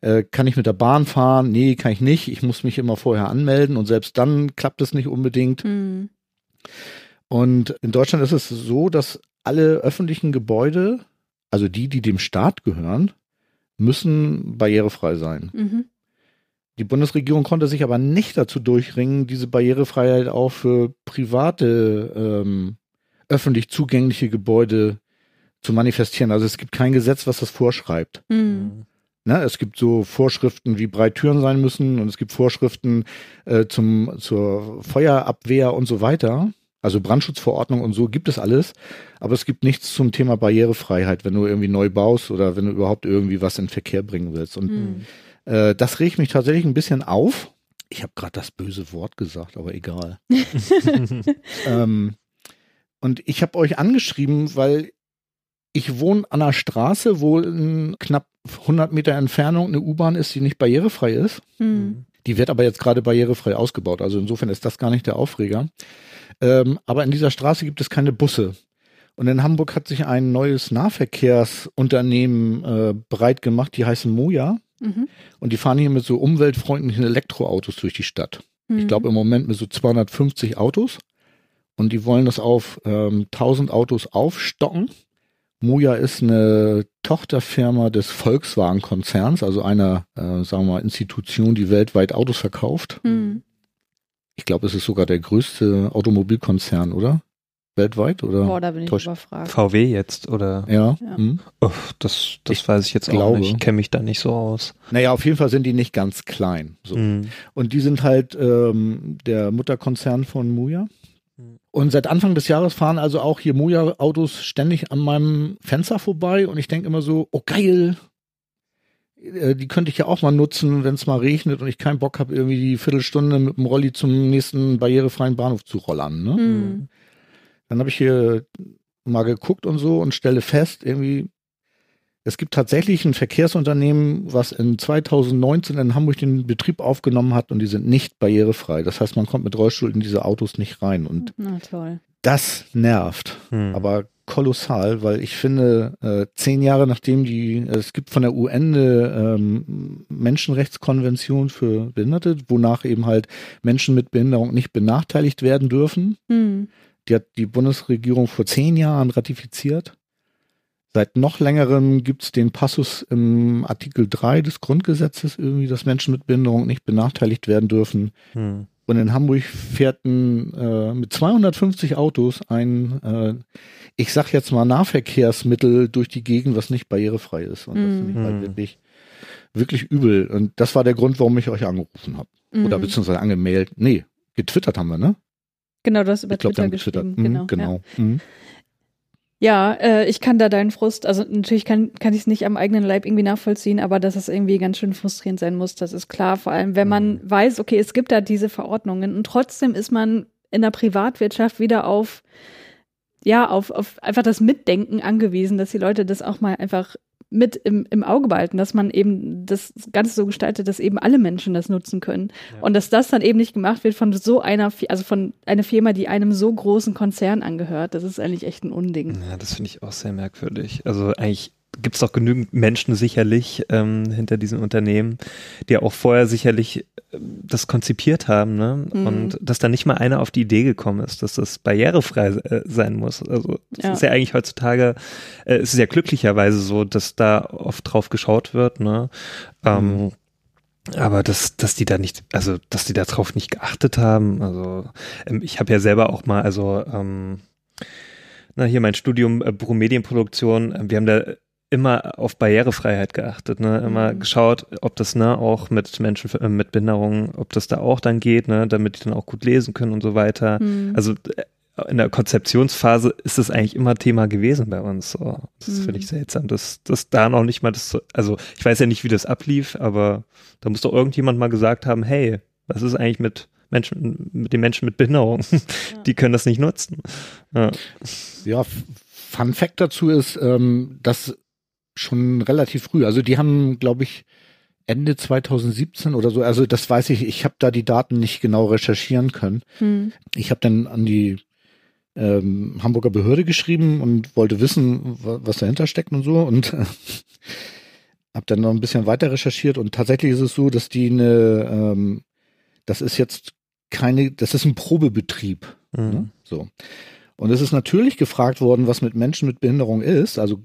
Äh, kann ich mit der Bahn fahren? Nee, kann ich nicht. Ich muss mich immer vorher anmelden und selbst dann klappt es nicht unbedingt. Mhm. Und in Deutschland ist es so, dass alle öffentlichen Gebäude, also die, die dem Staat gehören, müssen barrierefrei sein. Mhm. Die Bundesregierung konnte sich aber nicht dazu durchringen, diese Barrierefreiheit auch für private, ähm, öffentlich zugängliche Gebäude zu manifestieren. Also es gibt kein Gesetz, was das vorschreibt. Mhm. Ne, es gibt so Vorschriften, wie breit Türen sein müssen und es gibt Vorschriften äh, zum, zur Feuerabwehr und so weiter. Also Brandschutzverordnung und so gibt es alles, aber es gibt nichts zum Thema Barrierefreiheit, wenn du irgendwie neu baust oder wenn du überhaupt irgendwie was in Verkehr bringen willst. Und mhm. äh, das regt mich tatsächlich ein bisschen auf. Ich habe gerade das böse Wort gesagt, aber egal. <laughs> ähm, und ich habe euch angeschrieben, weil ich wohne an einer Straße, wo in knapp 100 Meter Entfernung eine U-Bahn ist, die nicht barrierefrei ist. Mhm. Die wird aber jetzt gerade barrierefrei ausgebaut. Also insofern ist das gar nicht der Aufreger. Ähm, aber in dieser Straße gibt es keine Busse. Und in Hamburg hat sich ein neues Nahverkehrsunternehmen äh, breit gemacht, die heißen Moja. Mhm. Und die fahren hier mit so umweltfreundlichen Elektroautos durch die Stadt. Mhm. Ich glaube im Moment mit so 250 Autos. Und die wollen das auf ähm, 1000 Autos aufstocken. Moja ist eine Tochterfirma des Volkswagen-Konzerns, also einer, äh, sagen wir mal, Institution, die weltweit Autos verkauft. Mhm. Ich glaube, es ist sogar der größte Automobilkonzern, oder? Weltweit oder? Boah, da bin ich überfragt. VW jetzt oder? Ja. ja. Hm? Oh, das das ich weiß ich jetzt glaube. auch nicht. Ich kenne mich da nicht so aus. Naja, auf jeden Fall sind die nicht ganz klein. So. Mhm. Und die sind halt ähm, der Mutterkonzern von Muja. Und seit Anfang des Jahres fahren also auch hier Muja-Autos ständig an meinem Fenster vorbei und ich denke immer so, oh geil, die könnte ich ja auch mal nutzen, wenn es mal regnet und ich keinen Bock habe, irgendwie die Viertelstunde mit dem Rolli zum nächsten barrierefreien Bahnhof zu rollern. Ne? Mhm. Dann habe ich hier mal geguckt und so und stelle fest, irgendwie, es gibt tatsächlich ein Verkehrsunternehmen, was in 2019 in Hamburg den Betrieb aufgenommen hat und die sind nicht barrierefrei. Das heißt, man kommt mit Rollstuhl in diese Autos nicht rein. Und Na toll. Das nervt. Hm. Aber kolossal, weil ich finde, äh, zehn Jahre nachdem die, es gibt von der UN eine ähm, Menschenrechtskonvention für Behinderte, wonach eben halt Menschen mit Behinderung nicht benachteiligt werden dürfen. Mhm. Die hat die Bundesregierung vor zehn Jahren ratifiziert. Seit noch längerem gibt es den Passus im Artikel 3 des Grundgesetzes irgendwie, dass Menschen mit Behinderung nicht benachteiligt werden dürfen. Mhm. Und in Hamburg fährt ein, äh, mit 250 Autos ein, äh, ich sag jetzt mal, Nahverkehrsmittel durch die Gegend, was nicht barrierefrei ist. Und das finde ich halt mhm. wirklich, wirklich übel. Und das war der Grund, warum ich euch angerufen habe. Mhm. Oder beziehungsweise angemeldet. Nee, getwittert haben wir, ne? Genau, du hast über ich glaub, Twitter geschrieben. Mhm, genau. genau. Ja. Mhm. Ja, äh, ich kann da deinen Frust, also natürlich kann, kann ich es nicht am eigenen Leib irgendwie nachvollziehen, aber dass es irgendwie ganz schön frustrierend sein muss, das ist klar. Vor allem, wenn man mhm. weiß, okay, es gibt da diese Verordnungen und trotzdem ist man in der Privatwirtschaft wieder auf, ja, auf, auf einfach das Mitdenken angewiesen, dass die Leute das auch mal einfach mit im, im Auge behalten, dass man eben das Ganze so gestaltet, dass eben alle Menschen das nutzen können. Ja. Und dass das dann eben nicht gemacht wird von so einer, also von einer Firma, die einem so großen Konzern angehört. Das ist eigentlich echt ein Unding. Ja, das finde ich auch sehr merkwürdig. Also eigentlich gibt es doch genügend Menschen sicherlich ähm, hinter diesen Unternehmen, die auch vorher sicherlich äh, das konzipiert haben, ne? Mhm. Und dass da nicht mal einer auf die Idee gekommen ist, dass das barrierefrei äh, sein muss. Also das ja. ist ja eigentlich heutzutage, äh, es ist ja glücklicherweise so, dass da oft drauf geschaut wird, ne? Ähm, mhm. Aber dass, dass die da nicht, also dass die da drauf nicht geachtet haben. Also ähm, ich habe ja selber auch mal, also ähm, na, hier mein Studium äh, Medienproduktion, äh, wir haben da immer auf Barrierefreiheit geachtet, ne? Immer mhm. geschaut, ob das ne auch mit Menschen äh, mit Behinderungen, ob das da auch dann geht, ne, damit die dann auch gut lesen können und so weiter. Mhm. Also äh, in der Konzeptionsphase ist es eigentlich immer Thema gewesen bei uns. So. Das mhm. finde ich seltsam, dass, dass da noch nicht mal das, also ich weiß ja nicht, wie das ablief, aber da muss doch irgendjemand mal gesagt haben, hey, was ist eigentlich mit Menschen, mit den Menschen mit Behinderung? Ja. <laughs> Die können das nicht nutzen. Ja, ja Fun Fact dazu ist, ähm, dass schon relativ früh. Also die haben, glaube ich, Ende 2017 oder so, also das weiß ich, ich habe da die Daten nicht genau recherchieren können. Hm. Ich habe dann an die ähm, Hamburger Behörde geschrieben und wollte wissen, was dahinter steckt und so. Und <laughs> habe dann noch ein bisschen weiter recherchiert und tatsächlich ist es so, dass die eine, ähm, das ist jetzt keine, das ist ein Probebetrieb. Mhm. Ne? So. Und es ist natürlich gefragt worden, was mit Menschen mit Behinderung ist, also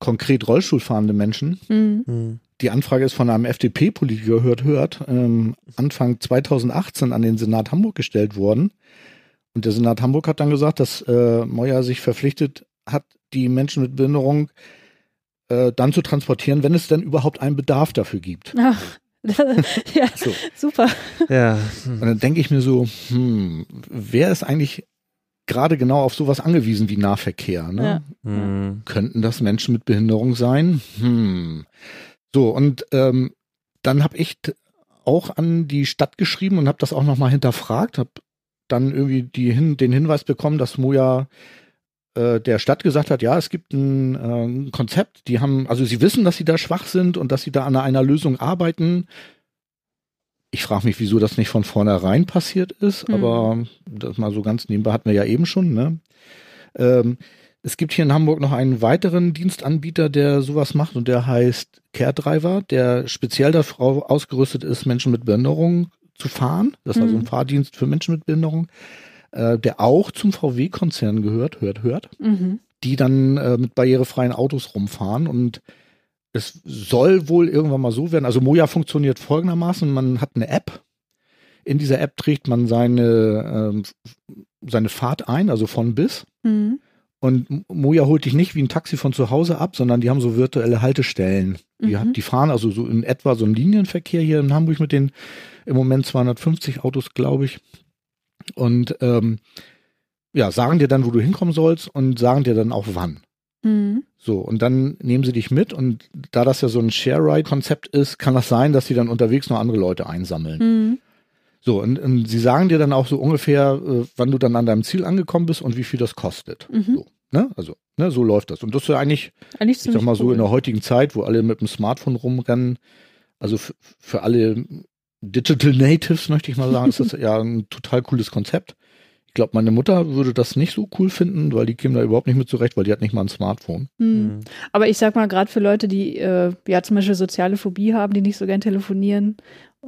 konkret Rollstuhlfahrende Menschen. Mhm. Die Anfrage ist von einem FDP-Politiker, hört, hört, ähm, Anfang 2018 an den Senat Hamburg gestellt worden. Und der Senat Hamburg hat dann gesagt, dass äh, Moyer sich verpflichtet hat, die Menschen mit Behinderung äh, dann zu transportieren, wenn es denn überhaupt einen Bedarf dafür gibt. <laughs> Ach. <laughs> ja, so. super. Ja. Und dann denke ich mir so, hm, wer ist eigentlich gerade genau auf sowas angewiesen wie Nahverkehr? Ne? Ja. Hm. Könnten das Menschen mit Behinderung sein? Hm. So, und ähm, dann habe ich auch an die Stadt geschrieben und habe das auch nochmal hinterfragt, habe dann irgendwie die hin, den Hinweis bekommen, dass Moja äh, der Stadt gesagt hat, ja, es gibt ein, äh, ein, Konzept, die haben, also sie wissen, dass sie da schwach sind und dass sie da an einer Lösung arbeiten. Ich frage mich, wieso das nicht von vornherein passiert ist, mhm. aber das mal so ganz nebenbei hatten wir ja eben schon, ne? Ähm, es gibt hier in Hamburg noch einen weiteren Dienstanbieter, der sowas macht und der heißt CareDriver, der speziell dafür ausgerüstet ist, Menschen mit Behinderung zu fahren. Das ist mhm. also ein mhm. Fahrdienst für Menschen mit Behinderung, äh, der auch zum VW-Konzern gehört, hört, hört, mhm. die dann äh, mit barrierefreien Autos rumfahren und es soll wohl irgendwann mal so werden. Also Moja funktioniert folgendermaßen: Man hat eine App. In dieser App trägt man seine, äh, seine Fahrt ein, also von bis. Mhm. Und Moja holt dich nicht wie ein Taxi von zu Hause ab, sondern die haben so virtuelle Haltestellen. Die, mhm. die fahren also so in etwa so einen Linienverkehr hier in Hamburg mit den im Moment 250 Autos, glaube ich. Und ähm, ja, sagen dir dann, wo du hinkommen sollst und sagen dir dann auch wann. Mhm. So, und dann nehmen sie dich mit und da das ja so ein Share-Ride-Konzept ist, kann das sein, dass sie dann unterwegs noch andere Leute einsammeln. Mhm. So, und, und, sie sagen dir dann auch so ungefähr, äh, wann du dann an deinem Ziel angekommen bist und wie viel das kostet. Mhm. So, ne? Also, ne, so läuft das. Und das ist ja eigentlich, eigentlich ich sag mal so, in der heutigen Zeit, wo alle mit dem Smartphone rumrennen, also für alle Digital Natives, möchte ich mal sagen, ist das <laughs> ja ein total cooles Konzept. Ich glaube, meine Mutter würde das nicht so cool finden, weil die käme da überhaupt nicht mit zurecht, weil die hat nicht mal ein Smartphone. Mhm. Aber ich sag mal, gerade für Leute, die äh, ja zum Beispiel soziale Phobie haben, die nicht so gern telefonieren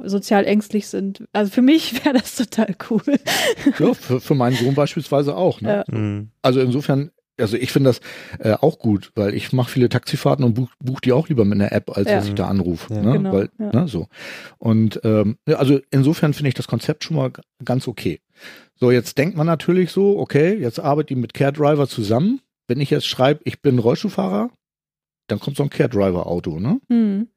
sozial ängstlich sind. Also für mich <laughs> wäre das total cool. Ja, für, für meinen Sohn beispielsweise auch. Ne? Ja. Mhm. Also insofern, also ich finde das äh, auch gut, weil ich mache viele Taxifahrten und buche buch die auch lieber mit einer App, als ja. dass ich da anrufe. Ja. Ne? Genau, weil, ne, so. Und ähm, also insofern finde ich das Konzept schon mal ganz okay. So, jetzt denkt man natürlich so, okay, jetzt arbeitet die mit Care Driver zusammen. Wenn ich jetzt schreibe, ich bin Rollstuhlfahrer, dann kommt so ein Care Driver Auto, ne? Mhm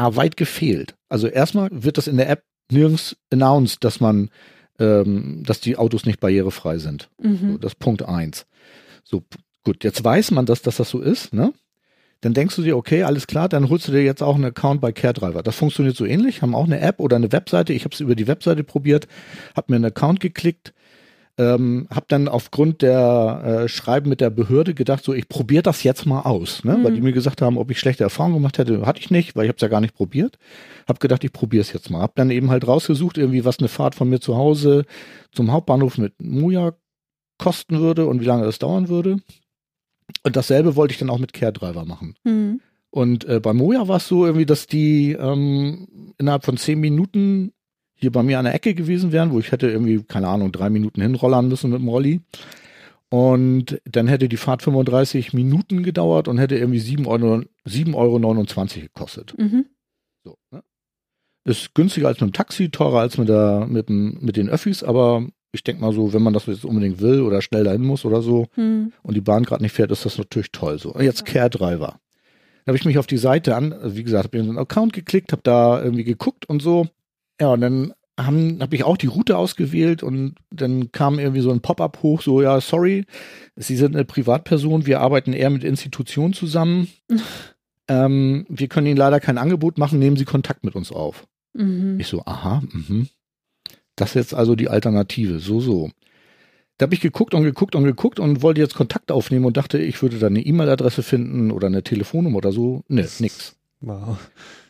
aber weit gefehlt. Also erstmal wird das in der App nirgends announced, dass man, ähm, dass die Autos nicht barrierefrei sind. Mhm. So, das ist Punkt eins. So, gut, jetzt weiß man, dass, dass das so ist, ne? Dann denkst du dir, okay, alles klar, dann holst du dir jetzt auch einen Account bei CareDriver. Das funktioniert so ähnlich, haben auch eine App oder eine Webseite. Ich habe es über die Webseite probiert, habe mir einen Account geklickt, ähm, habe dann aufgrund der äh, Schreiben mit der Behörde gedacht, so ich probiere das jetzt mal aus, ne? Mhm. weil die mir gesagt haben, ob ich schlechte Erfahrungen gemacht hätte, hatte ich nicht, weil ich habe es ja gar nicht probiert. Habe gedacht, ich probiere es jetzt mal. Habe dann eben halt rausgesucht, irgendwie was eine Fahrt von mir zu Hause zum Hauptbahnhof mit Muja kosten würde und wie lange das dauern würde. Und dasselbe wollte ich dann auch mit Care Driver machen. Mhm. Und äh, bei Moja war es so irgendwie, dass die ähm, innerhalb von zehn Minuten hier bei mir an der Ecke gewesen wären, wo ich hätte irgendwie, keine Ahnung, drei Minuten hinrollern müssen mit dem Rolli. Und dann hätte die Fahrt 35 Minuten gedauert und hätte irgendwie 7,29 Euro, 7 Euro gekostet. Mhm. So, ne? Ist günstiger als mit dem Taxi, teurer als mit, der, mit, dem, mit den Öffis, aber ich denke mal so, wenn man das jetzt unbedingt will oder schnell dahin muss oder so mhm. und die Bahn gerade nicht fährt, ist das natürlich toll. So, und jetzt Care Driver. Da habe ich mich auf die Seite an, also wie gesagt, habe in so einen Account geklickt, habe da irgendwie geguckt und so ja, und dann habe hab ich auch die Route ausgewählt und dann kam irgendwie so ein Pop-up hoch, so, ja, sorry, Sie sind eine Privatperson, wir arbeiten eher mit Institutionen zusammen. <laughs> ähm, wir können Ihnen leider kein Angebot machen, nehmen Sie Kontakt mit uns auf. Mhm. Ich so, aha, mhm. Das ist jetzt also die Alternative, so, so. Da habe ich geguckt und geguckt und geguckt und wollte jetzt Kontakt aufnehmen und dachte, ich würde da eine E-Mail-Adresse finden oder eine Telefonnummer oder so. Ne, nix. Wow.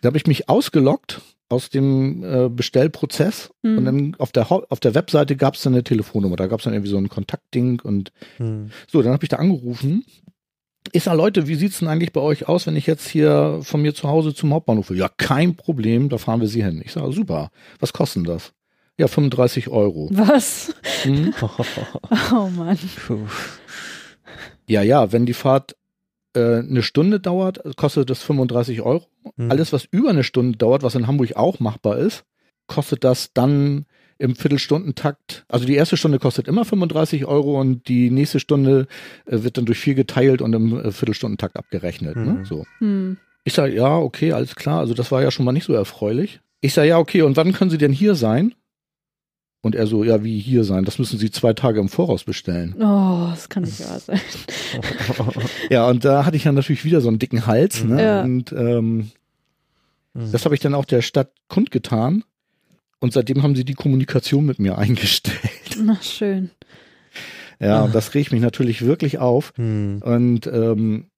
Da habe ich mich ausgelockt aus dem äh, Bestellprozess mhm. und dann auf der auf der Webseite gab es dann eine Telefonnummer, da gab es dann irgendwie so ein Kontaktding und mhm. so, dann habe ich da angerufen Ich sag, Leute, wie sieht's denn eigentlich bei euch aus, wenn ich jetzt hier von mir zu Hause zum Hauptbahnhof will? Ja, kein Problem, da fahren wir sie hin. Ich sage, super. Was kostet das? Ja, 35 Euro. Was? Hm? <laughs> Oh Mann. Puh. Ja, ja, wenn die Fahrt äh, eine Stunde dauert, kostet das 35 Euro. Hm. Alles, was über eine Stunde dauert, was in Hamburg auch machbar ist, kostet das dann im Viertelstundentakt. Also die erste Stunde kostet immer 35 Euro und die nächste Stunde äh, wird dann durch vier geteilt und im äh, Viertelstundentakt abgerechnet. Ne? Mhm. So. Hm. Ich sage, ja, okay, alles klar. Also das war ja schon mal nicht so erfreulich. Ich sage, ja, okay, und wann können Sie denn hier sein? Und er so, ja, wie hier sein? Das müssen Sie zwei Tage im Voraus bestellen. Oh, das kann nicht wahr sein. <laughs> Ja, und da hatte ich ja natürlich wieder so einen dicken Hals. Ne? Ja. Und ähm, Mhm. das habe ich dann auch der Stadt kundgetan. Und seitdem haben sie die Kommunikation mit mir <laughs> eingestellt. Na, schön. Ja, Ah. und das regt mich natürlich wirklich auf. Hm. Und ähm,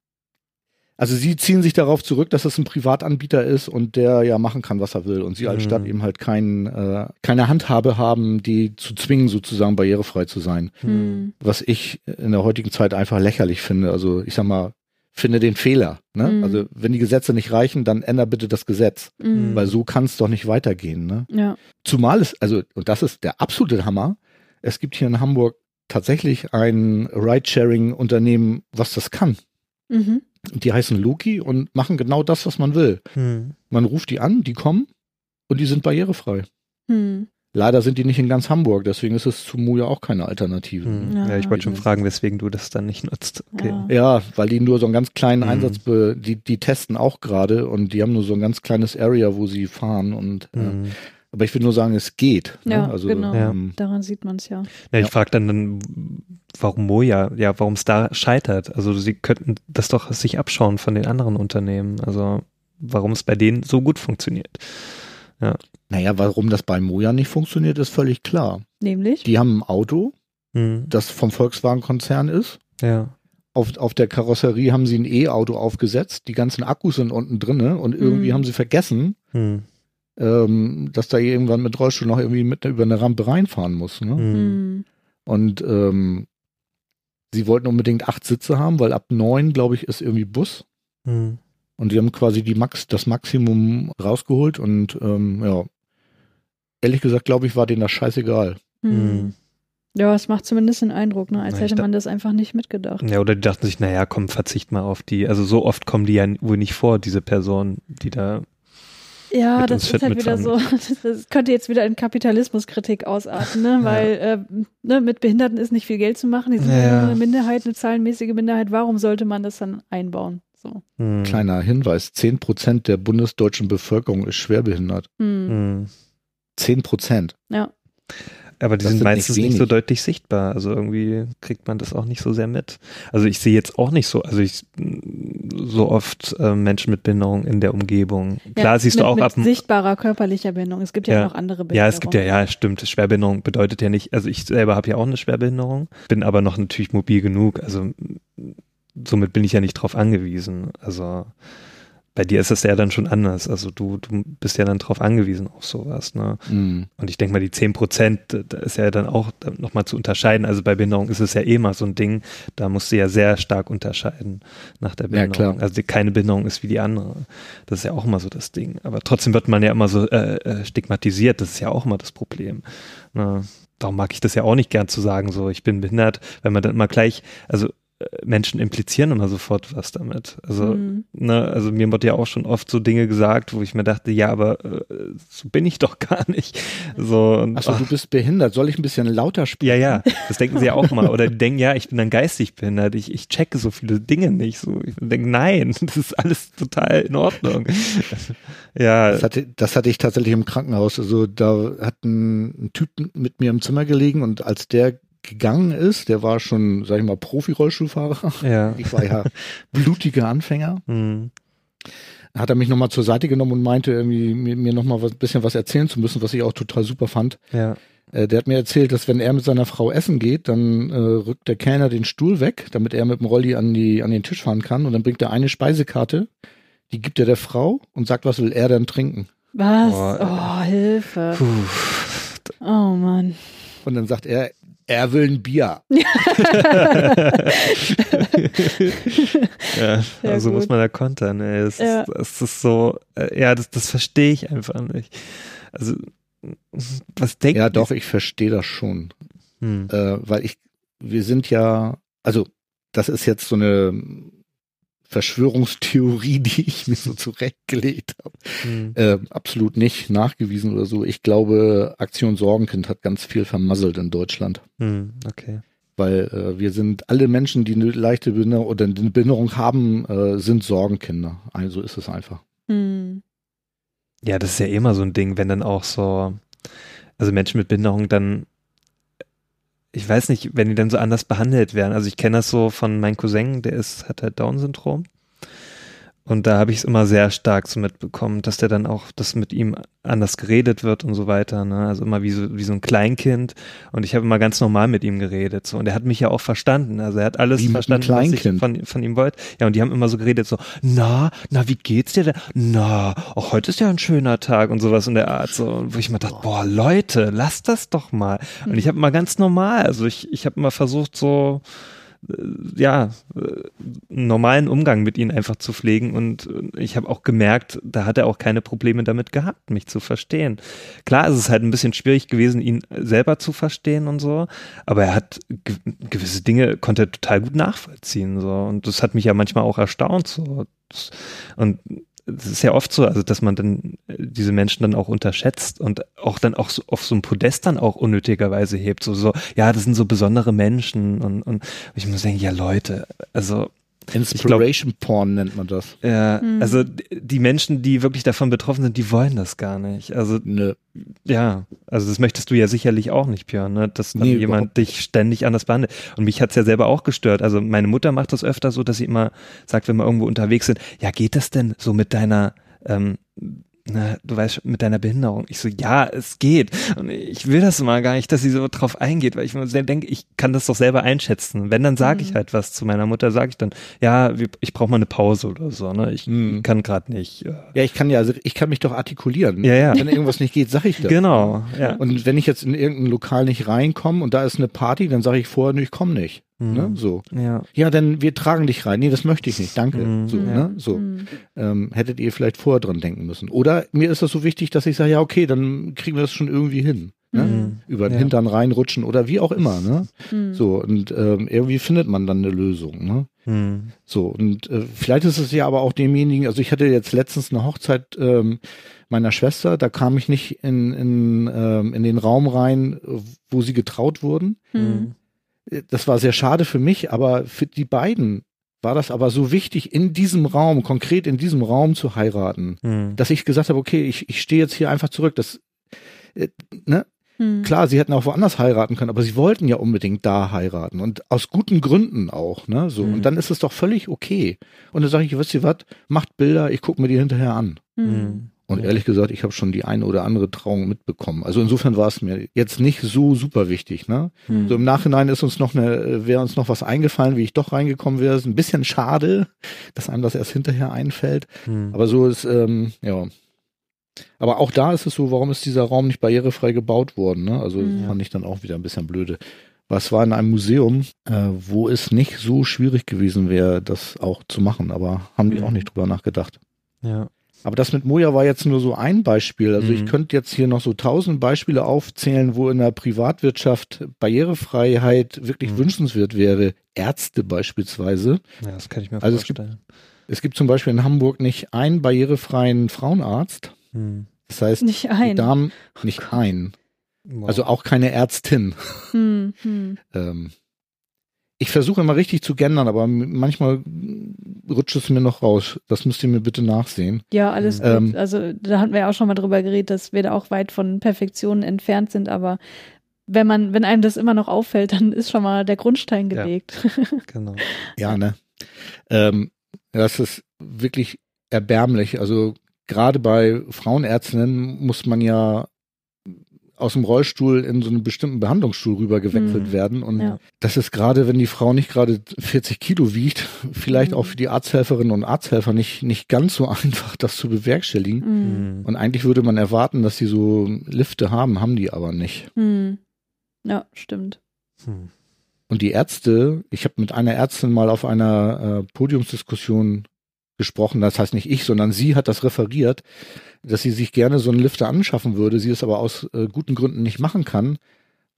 also sie ziehen sich darauf zurück, dass es ein Privatanbieter ist und der ja machen kann, was er will. Und sie als Mhm. Stadt eben halt kein, äh, keine Handhabe haben, die zu zwingen, sozusagen barrierefrei zu sein. Hm. Was ich in der heutigen Zeit einfach lächerlich finde. Also ich sag mal, finde den Fehler. Ne? Mhm. Also wenn die Gesetze nicht reichen, dann änder bitte das Gesetz. Hm. Weil so kann es doch nicht weitergehen. Ne? Ja. Zumal es, also, und das ist der absolute Hammer, es gibt hier in Hamburg tatsächlich ein Ride-Sharing-Unternehmen, was das kann. Mhm. Die heißen Loki und machen genau das, was man will. Hm. Man ruft die an, die kommen und die sind barrierefrei. Hm. Leider sind die nicht in ganz Hamburg, deswegen ist es zu Mu ja auch keine Alternative. Hm. Ja, Ja, ich wollte schon fragen, weswegen du das dann nicht nutzt. Okay. Ja. Ja, weil die nur so einen ganz kleinen Mhm. Einsatz, be die, die testen auch gerade und die haben nur so ein ganz kleines Area, wo sie fahren und äh, Hm. Aber ich will nur sagen, es geht. Ja, ne? also, genau. ähm, Daran sieht man es ja. Ja, ich Ja. frage dann, dann, warum Moja, ja, warum es da scheitert. Also sie könnten das doch sich abschauen von den anderen Unternehmen. Also warum es bei denen so gut funktioniert. Naja, warum das bei Moja nicht funktioniert, ist völlig klar. Nämlich? Die haben ein Auto, Hm. das vom Volkswagen-Konzern ist. Ja. Auf, auf der Karosserie haben sie ein E-Auto aufgesetzt. Die ganzen Akkus sind unten drinne und irgendwie Mhm. haben sie vergessen, Hm. Ähm, dass da irgendwann mit Rollstuhl noch irgendwie mit über eine Rampe reinfahren muss. Ne? Hm. Hm. Und ähm, sie wollten unbedingt acht Sitze haben, weil ab neun, glaube ich, ist irgendwie Bus. Hm. Und die haben quasi die Max, das Maximum rausgeholt und ähm, ja, ehrlich gesagt, glaube ich, war denen das scheißegal. Hm. Hm. Ja, es macht zumindest den Eindruck, ne, als Na, hätte man das einfach nicht mitgedacht. Ja, oder die dachten sich, naja, komm, verzicht mal auf die. Also so oft kommen die ja wohl nicht vor, diese Personen, die da. Ja, mit das ist halt wieder so, <laughs> das könnte jetzt wieder in Kapitalismuskritik ausarten, ne? weil äh, ne, mit Behinderten ist nicht viel Geld zu machen, die sind Ja. eine Minderheit, eine zahlenmäßige Minderheit, warum sollte man das dann einbauen? So. Hm. Kleiner Hinweis, 10 Prozent der bundesdeutschen Bevölkerung ist schwerbehindert. Hm. Hm. 10 Prozent. Ja. Aber die Das sind meistens nicht nicht, so deutlich sichtbar. Also irgendwie kriegt man das auch nicht so sehr mit. Also ich sehe jetzt auch nicht so, also ich so oft äh, Menschen mit Behinderung in der Umgebung. Klar ja, siehst mit, du auch mit ab sichtbarer körperlicher Behinderung. Es gibt ja, Ja. noch andere Behinderungen. Ja, es gibt ja, ja, stimmt. Schwerbehinderung bedeutet ja nicht, also ich selber habe ja auch eine Schwerbehinderung, bin aber noch natürlich mobil genug. Also somit bin ich ja nicht drauf angewiesen. Also bei dir ist es ja dann schon anders. Also du, du bist ja dann drauf angewiesen auf sowas. Ne? Mhm. Und ich denke mal, die 10 Prozent, da ist ja dann auch nochmal zu unterscheiden. Also bei Behinderung ist es ja eh mal so ein Ding, da musst du ja sehr stark unterscheiden nach der Ja, Behinderung. klar. Also die, keine Behinderung ist wie die andere. Das ist ja auch immer so das Ding. Aber trotzdem wird man ja immer so äh, äh, stigmatisiert. Das ist ja auch immer das Problem. Ne? Darum mag ich das ja auch nicht gern zu sagen, so ich bin behindert, weil man dann immer gleich, also Menschen implizieren immer sofort was damit. Also Hm. Ne, also mir wurde ja auch schon oft so Dinge gesagt, wo ich mir dachte, ja, aber äh, so bin ich <laughs> doch gar nicht. So, und, Achso, du bist behindert. Soll ich ein bisschen lauter sprechen? ja, ja, <laughs> das denken sie ja auch mal. Oder die denken, ja, ich bin dann geistig behindert, ich, ich checke so viele Dinge nicht. So, ich denke, nein, <laughs> das ist alles total in Ordnung. ja, Das hatte, das hatte ich tatsächlich im Krankenhaus. Also da hat ein, ein Typ mit mir im Zimmer gelegen und als der gegangen ist, der war schon, sag ich mal, Profi-Rollstuhlfahrer. ja. <laughs> Ich war ja blutiger Anfänger. Hm, Hat er mich nochmal zur Seite genommen und meinte, irgendwie mir, mir nochmal ein bisschen was erzählen zu müssen, was ich auch total super fand. ja. Äh, der hat mir erzählt, dass wenn er mit seiner Frau essen geht, dann äh, rückt der Kellner den Stuhl weg, damit er mit dem Rolli an, die, an den Tisch fahren kann. Und dann bringt er eine Speisekarte, die gibt er der Frau und sagt, was will er dann trinken. Was? Boah, Oh, Hilfe. Puh. Oh Mann. Und dann sagt er, Er will ein Bier. <laughs> ja, also gut. muss man da kontern. Ey. Es, Ja. ist, es ist so, äh, ja, das, das verstehe ich einfach nicht. Also, was denkt Ja, doch, ich verstehe das schon. Hm. Äh, weil ich, wir sind ja, also das ist jetzt so eine Verschwörungstheorie, die ich mir so zurechtgelegt habe. Hm. Äh, absolut nicht nachgewiesen oder so. Ich glaube, Aktion Sorgenkind hat ganz viel vermasselt in Deutschland. Hm. Okay. Weil äh, wir sind alle Menschen, die eine leichte Behinderung oder eine Behinderung haben, äh, sind Sorgenkinder. Also ist es einfach. Hm. Ja, das ist ja immer so ein Ding, wenn dann auch so, also Menschen mit Behinderung dann, ich weiß nicht, wenn die dann so anders behandelt werden. Also ich kenne das so von meinem Cousin, der ist, hat halt Down-Syndrom. Und da habe ich es immer sehr stark so mitbekommen, dass der dann auch, dass mit ihm anders geredet wird und so weiter. Ne? Also immer wie so, wie so ein Kleinkind. Und ich habe immer ganz normal mit ihm geredet. So. Und er hat mich ja auch verstanden. Also er hat alles Wie verstanden, was ich von, von ihm wollte. Ja, und die haben immer so geredet, so, na, na, wie geht's dir denn? Na, auch heute ist ja ein schöner Tag und sowas in der Art. So, Und wo ich mir dachte, boah, Leute, lasst das doch mal. Und ich habe immer ganz normal, also ich, ich habe immer versucht, so, ja, äh, einen normalen Umgang mit ihnen einfach zu pflegen. Und äh, ich habe auch gemerkt, da hat er auch keine Probleme damit gehabt, mich zu verstehen. Klar, es ist halt ein bisschen schwierig gewesen, ihn selber zu verstehen und so, aber er hat ge gewisse Dinge konnte er total gut nachvollziehen so. Und das hat mich ja manchmal auch erstaunt so. Und es ist ja oft so, also dass man dann äh, diese Menschen dann auch unterschätzt und auch dann auch so auf so ein Podest dann auch unnötigerweise hebt, so so ja, das sind so besondere Menschen und und ich muss denken, ja Leute, also Inspiration Porn nennt man das. ja, Hm. also die Menschen, die wirklich davon betroffen sind, die wollen das gar nicht. Also Nö. ja, also das möchtest du ja sicherlich auch nicht, Björn, ne? dass dann Nee, jemand dich ständig anders behandelt. Und mich hat's ja selber auch gestört. Also meine Mutter macht das öfter so, dass sie immer sagt, wenn wir irgendwo unterwegs sind, ja, geht das denn so mit deiner ähm, na, du weißt, mit deiner Behinderung. Ich so, ja, es geht. Und ich will das mal gar nicht, dass sie so drauf eingeht, weil ich mir denke, ich kann das doch selber einschätzen. Wenn, dann sage ich Mhm. halt was zu meiner Mutter, sage ich dann, ja, ich brauche mal eine Pause oder so. Ne? Ich Mhm. kann gerade nicht. äh, Ja, ich kann ja, also ich kann mich doch artikulieren. Ja, ja. Wenn irgendwas nicht geht, sag ich das. Genau, ja. Und wenn ich jetzt in irgendein Lokal nicht reinkomme und da ist eine Party, dann sage ich vorher, nee, ich komme nicht. Mhm. Ne? So. Ja. Ja, dann wir tragen dich rein. Nee, das möchte ich nicht. Danke. Mhm. So, Ja. ne? so. Hm. Ähm, hättet ihr vielleicht vorher dran denken müssen. Oder mir ist das so wichtig, dass ich sage, ja, okay, dann kriegen wir das schon irgendwie hin. Ne? Mhm. Über den Ja. Hintern reinrutschen oder wie auch immer. Ne? Hm. So, und ähm, irgendwie findet man dann eine Lösung. Ne? Mhm. So, und äh, vielleicht ist es ja aber auch demjenigen, also ich hatte jetzt letztens eine Hochzeit ähm, meiner Schwester, da kam ich nicht in, in, ähm, in den Raum rein, wo sie getraut wurden. Hm. Das war sehr schade für mich, aber für die beiden war das aber so wichtig, in diesem Raum, konkret in diesem Raum zu heiraten, Mhm. dass ich gesagt habe, okay, ich, ich stehe jetzt hier einfach zurück. Das, äh, ne? Hm. Klar, sie hätten auch woanders heiraten können, aber sie wollten ja unbedingt da heiraten und aus guten Gründen auch, ne? So Mhm. und dann ist es doch völlig okay. Und dann sage ich, wisst ihr was? Macht Bilder, ich gucke mir die hinterher an. Hm. Mhm. Und Ja. ehrlich gesagt, ich habe schon die eine oder andere Trauung mitbekommen. Also insofern war es mir jetzt nicht so super wichtig, ne? Hm. So im Nachhinein ist uns noch eine, wäre uns noch was eingefallen, wie ich doch reingekommen wäre. Ist ein bisschen schade, dass einem das erst hinterher einfällt. Mhm. Aber so ist, ähm, ja. Aber auch da ist es so, warum ist dieser Raum nicht barrierefrei gebaut worden? Ne? Also Mhm. fand ich dann auch wieder ein bisschen blöde. Was war in einem Museum, äh, wo es nicht so schwierig gewesen wäre, das auch zu machen, aber haben die Mhm. auch nicht drüber nachgedacht. Ja. Aber das mit Moja war jetzt nur so ein Beispiel. Also ich Mhm. könnte jetzt hier noch so tausend Beispiele aufzählen, wo in der Privatwirtschaft Barrierefreiheit wirklich Mhm. wünschenswert wäre. Ärzte beispielsweise. ja, das kann ich mir Also es gibt- vorstellen. Es gibt zum Beispiel in Hamburg nicht einen barrierefreien Frauenarzt. Mhm. Das heißt, Nicht die ein. Damen nicht ein. Wow. Also auch keine Ärztin. Hm. Hm. <laughs> Ähm, ich versuche immer richtig zu gendern, aber manchmal rutscht es mir noch raus. Das müsst ihr mir bitte nachsehen. Ja, alles gut. Ähm, also da hatten wir ja auch schon mal drüber geredet, dass wir da auch weit von Perfektion entfernt sind, aber wenn man, wenn einem das immer noch auffällt, dann ist schon mal der Grundstein Ja. gelegt. <laughs> genau. Ja, ne? Ähm, das ist wirklich erbärmlich. Also gerade bei Frauenärztinnen muss man ja aus dem Rollstuhl in so einen bestimmten Behandlungsstuhl rüber gewechselt Hm. werden. Und Ja. das ist gerade, wenn die Frau nicht gerade 40 Kilo wiegt, vielleicht Mhm. auch für die Arzthelferinnen und Arzthelfer nicht, nicht ganz so <laughs> einfach, das zu bewerkstelligen. Hm. Mhm. Und eigentlich würde man erwarten, dass sie so Lifte haben, haben die aber nicht. Hm. Ja, stimmt. Hm. Und die Ärzte, ich habe mit einer Ärztin mal auf einer äh, Podiumsdiskussion gesprochen, das heißt nicht ich, sondern sie hat das referiert, dass sie sich gerne so einen Lifter anschaffen würde, sie es aber aus äh, guten Gründen nicht machen kann,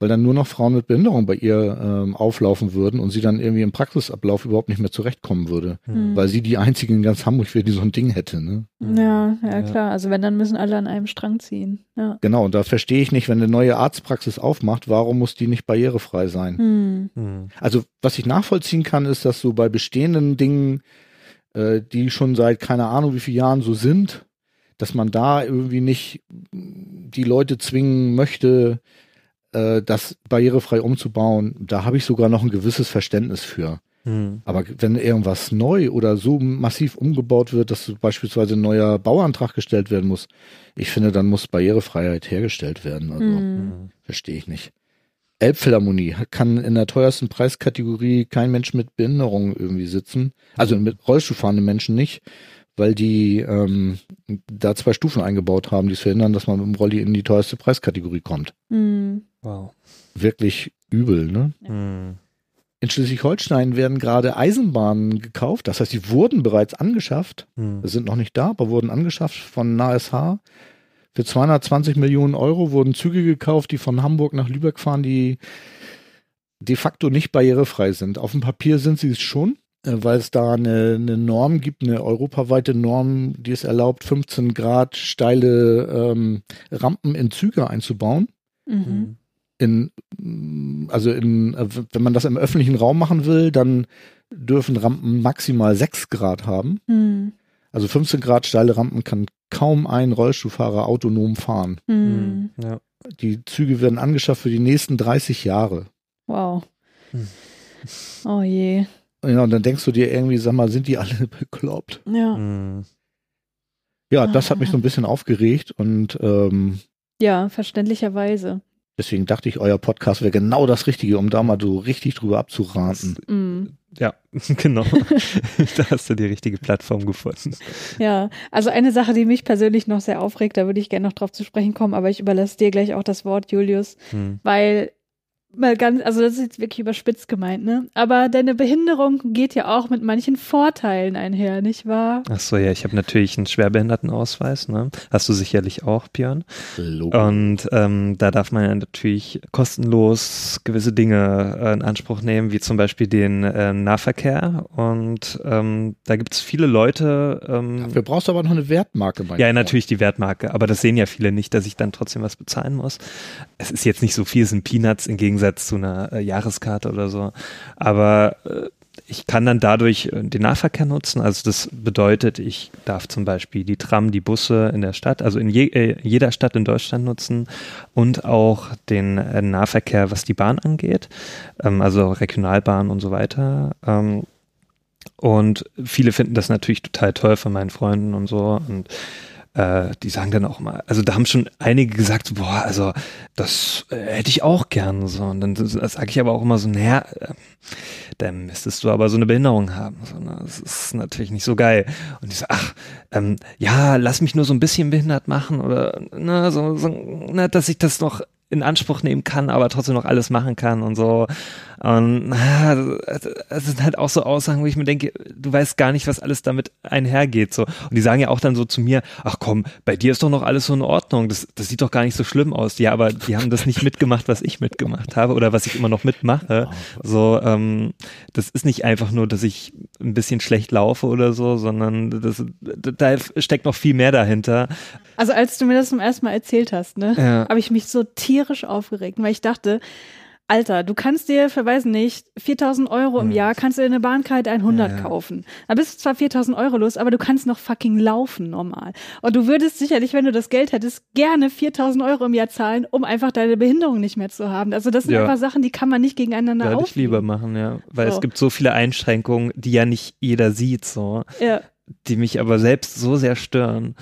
weil dann nur noch Frauen mit Behinderung bei ihr ähm, auflaufen würden und sie dann irgendwie im Praxisablauf überhaupt nicht mehr zurechtkommen würde, mhm. weil sie die einzige in ganz Hamburg wäre, die so ein Ding hätte. Ne? Ja, ja, klar. Also wenn, dann müssen alle an einem Strang ziehen. Ja. Genau, und da verstehe ich nicht, wenn eine neue Arztpraxis aufmacht, warum muss die nicht barrierefrei sein? Mhm. Also was ich nachvollziehen kann, ist, dass so bei bestehenden Dingen, äh, die schon seit keine Ahnung wie vielen Jahren so sind, dass man da irgendwie nicht die Leute zwingen möchte, äh, das barrierefrei umzubauen, da habe ich sogar noch ein gewisses Verständnis für. Hm. Aber wenn irgendwas neu oder so massiv umgebaut wird, dass beispielsweise ein neuer Bauantrag gestellt werden muss, ich finde, dann muss Barrierefreiheit hergestellt werden. Also hm. verstehe ich nicht. Elbphilharmonie kann in der teuersten Preiskategorie kein Mensch mit Behinderung irgendwie sitzen. Also mit Rollstuhlfahrenden Menschen nicht, weil die ähm, da zwei Stufen eingebaut haben, die es verhindern, dass man mit dem Rolli in die teuerste Preiskategorie kommt. Mhm. Wow. Wirklich übel, ne? Mhm. In Schleswig-Holstein werden gerade Eisenbahnen gekauft. Das heißt, sie wurden bereits angeschafft. Mhm. Sind noch nicht da, aber wurden angeschafft von NASH. Für 220 Millionen Euro wurden Züge gekauft, die von Hamburg nach Lübeck fahren, die de facto nicht barrierefrei sind. Auf dem Papier sind sie es schon, äh, weil es da eine, eine Norm gibt, eine europaweite Norm, die es erlaubt, 15 Grad steile ähm, Rampen in Züge einzubauen. Mhm in, also in, wenn man das im öffentlichen Raum machen will, dann dürfen Rampen maximal 6 Grad haben. Mhm. Also 15 Grad steile Rampen kann kaum ein Rollstuhlfahrer autonom fahren. Mhm. Ja. Die Züge werden angeschafft für die nächsten 30 Jahre. Wow. Mhm. Oh je. Ja, und dann denkst du dir irgendwie, sag mal, sind die alle <laughs> bekloppt? Ja. Hm. Ja, das hat mich so ein bisschen aufgeregt und ähm, ja, verständlicherweise. Deswegen dachte ich, euer Podcast wäre genau das Richtige, um da mal so richtig drüber abzuraten. Mm. Ja, <laughs> genau. da hast du die richtige Plattform gefunden. Ja, also eine Sache, die mich persönlich noch sehr aufregt, da würde ich gerne noch drauf zu sprechen kommen, aber ich überlasse dir gleich auch das Wort, Julius, hm. weil mal ganz, also das ist jetzt wirklich überspitzt gemeint, ne? Aber deine Behinderung geht ja auch mit manchen Vorteilen einher, nicht wahr? Ach so, ja, ich habe natürlich einen Schwerbehindertenausweis, ne? Hast du sicherlich auch, Björn. Logo. Und ähm, da darf man ja natürlich kostenlos gewisse Dinge äh, in Anspruch nehmen, wie zum Beispiel den äh, Nahverkehr. Und ähm, da gibt es viele Leute. Ähm, Dafür brauchst du aber noch eine Wertmarke bei Ja, natürlich die Wertmarke, aber das sehen ja viele nicht, dass ich dann trotzdem was bezahlen muss. Es ist jetzt nicht so viel, es sind Peanuts im Gegensatz Gegensatz zu einer äh, Jahreskarte oder so. Aber äh, ich kann dann dadurch äh, den Nahverkehr nutzen. Also das bedeutet, ich darf zum Beispiel die Tram, die Busse in der Stadt, also in je, äh, jeder Stadt in Deutschland nutzen und auch den äh, Nahverkehr, was die Bahn angeht, ähm, also Regionalbahn und so weiter. Ähm, und viele finden das natürlich total toll von meinen Freunden und so. Und äh, die sagen dann auch mal, also da haben schon einige gesagt, boah, also das äh, hätte ich auch gern so. Und dann sage ich aber auch immer so, naja, äh, dann müsstest du aber so eine Behinderung haben. So, ne? Das ist natürlich nicht so geil. Und ich so, ach, ähm, ja, lass mich nur so ein bisschen behindert machen oder ne, so, so ne, dass ich das noch in Anspruch nehmen kann, aber trotzdem noch alles machen kann und so. Und es sind halt auch so Aussagen, wo ich mir denke, du weißt gar nicht, was alles damit einhergeht. So. Und die sagen ja auch dann so zu mir, ach komm, bei dir ist doch noch alles so in Ordnung. Das, das sieht doch gar nicht so schlimm aus. Ja, aber die haben das nicht mitgemacht, was ich mitgemacht habe oder was ich immer noch mitmache. So, ähm, das ist nicht einfach nur, dass ich ein bisschen schlecht laufe oder so, sondern das, da steckt noch viel mehr dahinter. Also als du mir das zum ersten Mal erzählt hast, ne, ja. habe ich mich so tierisch aufgeregt, weil ich dachte, Alter, du kannst dir für, weiß nicht, 4000 Euro im Jahr, kannst du dir eine Bahnkarte 100 ja, ja. kaufen. Da bist du zwar 4000 Euro los, aber du kannst noch fucking laufen normal. Und du würdest sicherlich, wenn du das Geld hättest, gerne 4000 Euro im Jahr zahlen, um einfach deine Behinderung nicht mehr zu haben. Also das sind ja. einfach Sachen, die kann man nicht gegeneinander Würde ich lieber machen, ja. Weil so. es gibt so viele Einschränkungen, die ja nicht jeder sieht, so. Ja. Die mich aber selbst so sehr stören.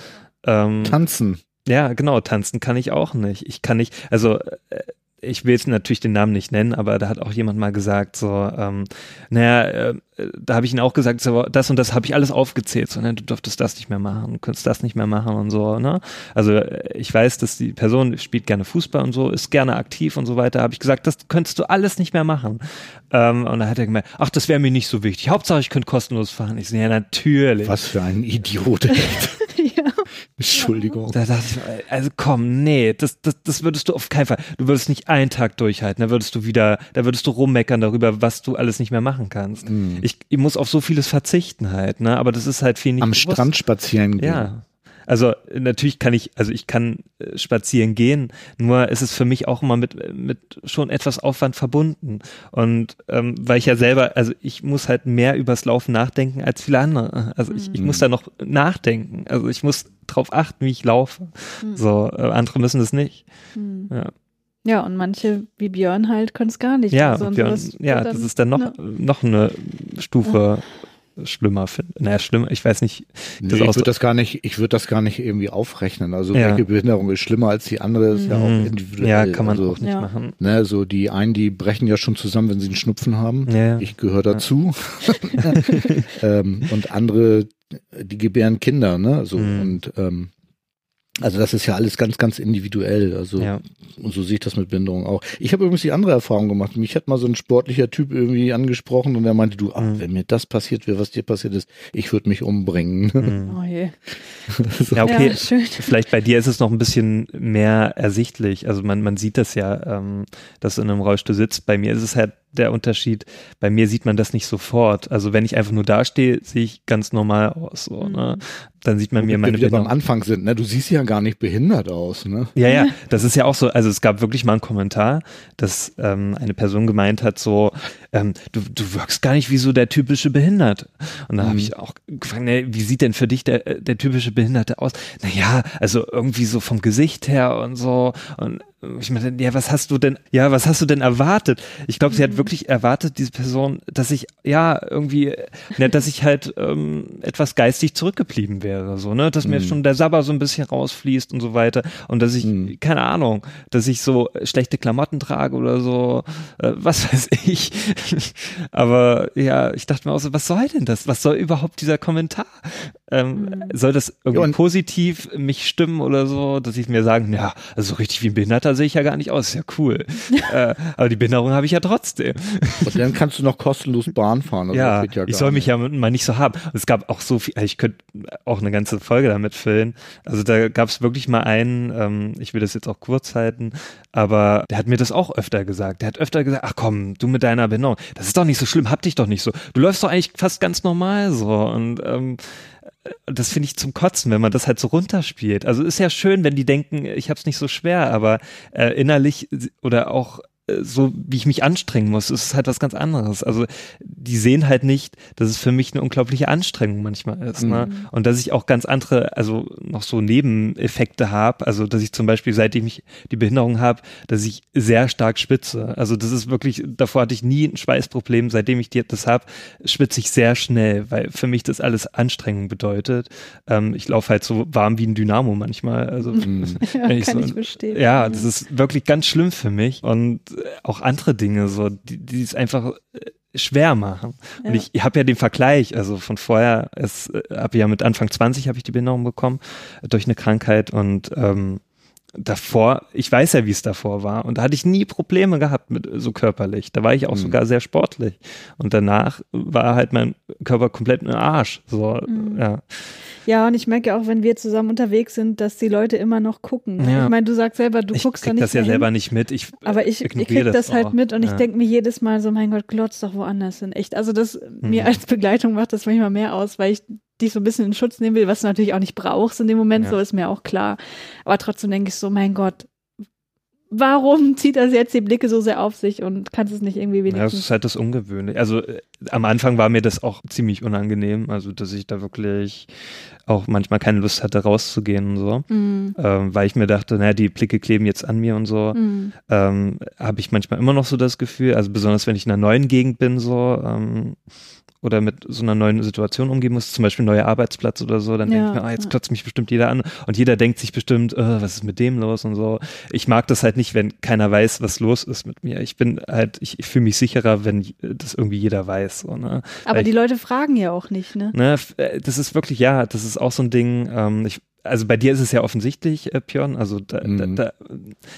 Ähm, Tanzen. Ja, genau, tanzen kann ich auch nicht. Ich kann nicht, also äh, ich will jetzt natürlich den Namen nicht nennen, aber da hat auch jemand mal gesagt, so, ähm, naja, äh, da habe ich ihn auch gesagt, so, das und das habe ich alles aufgezählt, so, ne, du durftest das nicht mehr machen, du könntest das nicht mehr machen und so, ne? Also äh, ich weiß, dass die Person spielt gerne Fußball und so, ist gerne aktiv und so weiter, habe ich gesagt, das könntest du alles nicht mehr machen. Ähm, und dann hat er gemeint, ach, das wäre mir nicht so wichtig. Hauptsache, ich könnte kostenlos fahren. Ich so, ja, natürlich. Was für ein Idiot. Entschuldigung. Da dachte ich, also komm, nee, das, das, das würdest du auf keinen Fall. Du würdest nicht einen Tag durchhalten. Da würdest du wieder, da würdest du rummeckern darüber, was du alles nicht mehr machen kannst. Mm. Ich, ich muss auf so vieles verzichten halt, ne? Aber das ist halt viel nicht. Am bewusst. Strand spazieren gehen. Ja. Also natürlich kann ich, also ich kann äh, spazieren gehen, nur ist es für mich auch immer mit, mit schon etwas Aufwand verbunden. Und ähm, weil ich ja selber, also ich muss halt mehr übers Laufen nachdenken als viele andere. Also ich, ich muss mhm. da noch nachdenken. Also ich muss drauf achten, wie ich laufe. Mhm. So, äh, andere müssen das nicht. Mhm. Ja. Ja, und manche wie Björn halt können es gar nicht. Ja, also, Björn, ja, das ist dann noch, ne? noch eine Stufe schlimmer finde. Naja, schlimmer, ich weiß nicht. Nee, ich würde das gar nicht, ich würde das gar nicht irgendwie aufrechnen. Also ja. welche Behinderung ist schlimmer als die andere, ist mhm. ja auch mhm. individuell. Ja, kann man also, auch nicht ja. machen. Ne, so die einen, die brechen ja schon zusammen, wenn sie einen Schnupfen haben. Ja. Ich gehöre dazu. <laughs> ähm, und andere, die gebären Kinder, ne? So mhm. und ähm, also das ist ja alles ganz, ganz individuell. Also ja. und so sehe ich das mit Behinderung auch. Ich habe übrigens die andere Erfahrung gemacht. Mich hat mal so ein sportlicher Typ irgendwie angesprochen und er meinte, du, ach, mhm. wenn mir das passiert wäre, was dir passiert ist, ich würde mich umbringen. Mhm. <laughs> Oh je. so. Ja, okay. Ja, Vielleicht bei dir ist es noch ein bisschen mehr ersichtlich. Also man, man sieht das ja, ähm, dass du in einem Rollstuhl sitzt. Bei mir ist es halt der Unterschied. Bei mir sieht man das nicht sofort. Also wenn ich einfach nur dastehe, sehe ich ganz normal aus. So, ne? Mhm. Dann sieht man mir meine wir wieder beim Anfang sind. Ne? Du siehst ja gar nicht behindert aus. Ne? Ja, ja. Das ist ja auch so. Also es gab wirklich mal einen Kommentar, dass ähm, eine Person gemeint hat, so ähm, du, du wirkst gar nicht wie so der typische Behinderte. Und da mhm. habe ich auch gefragt, ne, wie sieht denn für dich der, der typische Behinderte aus? Naja, also irgendwie so vom Gesicht her und so. Und ich meine, ja, was hast du denn, ja, was hast du denn erwartet? Ich glaube, sie hat mhm. Wirklich erwartet, diese Person, dass ich, ja, irgendwie, ne, dass ich halt ähm, etwas geistig zurückgeblieben wäre, so, ne, dass mhm. mir schon der Sabber so ein bisschen rausfließt und so weiter und dass ich, mhm. keine Ahnung, dass ich so schlechte Klamotten trage oder so, äh, was <laughs> weiß ich. Aber ja, ich dachte mir auch so, was soll denn das? Was soll überhaupt dieser Kommentar? Ähm, mhm. Soll das irgendwie ja, positiv mich stimmen oder so, dass ich mir sagen, ja, also so richtig wie ein Behinderter sehe ich ja gar nicht aus, ist ja cool. <laughs> äh, aber die Behinderung habe ich ja trotzdem. <laughs> Und dann kannst du noch kostenlos Bahn fahren. Also ja, ja ich soll mich ja mal nicht so haben. Es gab auch so viel, ich könnte auch eine ganze Folge damit füllen. Also da gab es wirklich mal einen, ähm, ich will das jetzt auch kurz halten, aber der hat mir das auch öfter gesagt. Der hat öfter gesagt, ach komm, du mit deiner Behinderung, das ist doch nicht so schlimm, hab dich doch nicht so. Du läufst doch eigentlich fast ganz normal so. Und ähm, das finde ich zum Kotzen, wenn man das halt so runterspielt. Also ist ja schön, wenn die denken, ich habe es nicht so schwer, aber äh, innerlich oder auch so wie ich mich anstrengen muss, ist halt was ganz anderes. Also die sehen halt nicht, dass es für mich eine unglaubliche Anstrengung manchmal ist. Ne? Mhm. Ne? Und dass ich auch ganz andere, also noch so Nebeneffekte habe. Also dass ich zum Beispiel, seitdem ich die Behinderung habe, dass ich sehr stark schwitze. Also das ist wirklich, davor hatte ich nie ein Schweißproblem. Seitdem ich das habe, schwitze ich sehr schnell, weil für mich das alles Anstrengung bedeutet. Ähm, ich laufe halt so warm wie ein Dynamo manchmal. Also mhm. <laughs> ja, kann ich, so, ich verstehen. Ja, das ist wirklich ganz schlimm für mich. Und auch andere Dinge, so, die, die es einfach äh, schwer machen. Ja. Und ich, ich habe ja den Vergleich, also von vorher, es äh, habe ja mit Anfang 20 habe ich die Behinderung bekommen durch eine Krankheit und ähm, davor, ich weiß ja, wie es davor war und da hatte ich nie Probleme gehabt mit so körperlich. Da war ich auch mhm. sogar sehr sportlich und danach war halt mein Körper komplett im Arsch. So, mhm. ja. Ja, und ich merke auch, wenn wir zusammen unterwegs sind, dass die Leute immer noch gucken. Ja. Ich meine, du sagst selber, du ich guckst da nicht das ja hin. selber nicht mit. Ich, aber ich, ich krieg das, das halt mit und ja. ich denke mir jedes Mal so, mein Gott, glotz doch woanders hin. Echt. Also das mhm. mir als Begleitung macht das manchmal mehr aus, weil ich dich so ein bisschen in Schutz nehmen will, was du natürlich auch nicht brauchst in dem Moment, ja. so ist mir auch klar. Aber trotzdem denke ich so, mein Gott, warum <laughs> zieht das jetzt die Blicke so sehr auf sich und kannst es nicht irgendwie wenigstens. Ja, das ist halt das Ungewöhnliche. Also äh, am Anfang war mir das auch ziemlich unangenehm, also dass ich da wirklich auch manchmal keine Lust hatte, rauszugehen und so, mhm. ähm, weil ich mir dachte, naja, die Blicke kleben jetzt an mir und so, mhm. ähm, habe ich manchmal immer noch so das Gefühl, also besonders wenn ich in einer neuen Gegend bin, so, ähm, oder mit so einer neuen Situation umgehen muss, zum Beispiel neuer Arbeitsplatz oder so, dann ja, denke ich mir, ah, jetzt klotzt mich bestimmt jeder an und jeder denkt sich bestimmt, oh, was ist mit dem los und so. Ich mag das halt nicht, wenn keiner weiß, was los ist mit mir. Ich bin halt, ich, ich fühle mich sicherer, wenn das irgendwie jeder weiß. So, ne? Aber Weil die ich, Leute fragen ja auch nicht, ne? ne? Äh, das ist wirklich, ja, das ist auch so ein Ding, ähm, ich also bei dir ist es ja offensichtlich, äh, Björn, also da, mhm. da, da,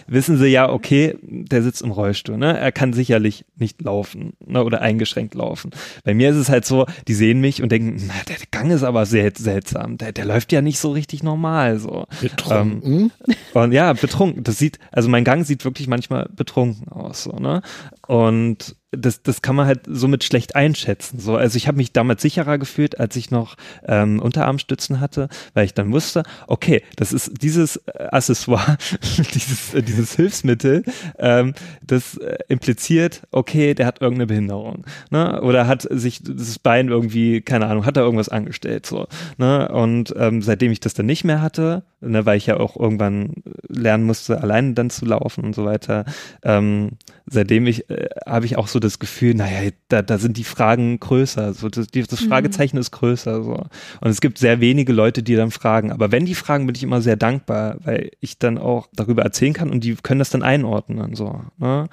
wissen sie ja, okay, der sitzt im Rollstuhl, ne? Er kann sicherlich nicht laufen ne? oder eingeschränkt laufen. Bei mir ist es halt so, die sehen mich und denken, na, der Gang ist aber sehr seltsam. Der, der läuft ja nicht so richtig normal. So. Betrunken. Ähm, und ja, betrunken. Das sieht, also mein Gang sieht wirklich manchmal betrunken aus. So, ne? Und das, das kann man halt somit schlecht einschätzen. So, also ich habe mich damals sicherer gefühlt, als ich noch ähm, Unterarmstützen hatte, weil ich dann wusste, okay, das ist dieses äh, Accessoire, <laughs> dieses, äh, dieses Hilfsmittel, ähm, das äh, impliziert, okay, der hat irgendeine Behinderung, ne? Oder hat sich das Bein irgendwie, keine Ahnung, hat er irgendwas angestellt, so, ne? Und ähm, seitdem ich das dann nicht mehr hatte, ne, weil ich ja auch irgendwann lernen musste, alleine dann zu laufen und so weiter, ähm, seitdem ich, äh, habe ich auch so das Gefühl, naja, da, da sind die Fragen größer, so das, das mhm. Fragezeichen mhm. ist größer, so. Und es gibt sehr wenige Leute, die dann fragen. Aber wenn die fragen, bin ich immer sehr dankbar, weil ich dann auch darüber erzählen kann und die können das dann einordnen, so. Ne?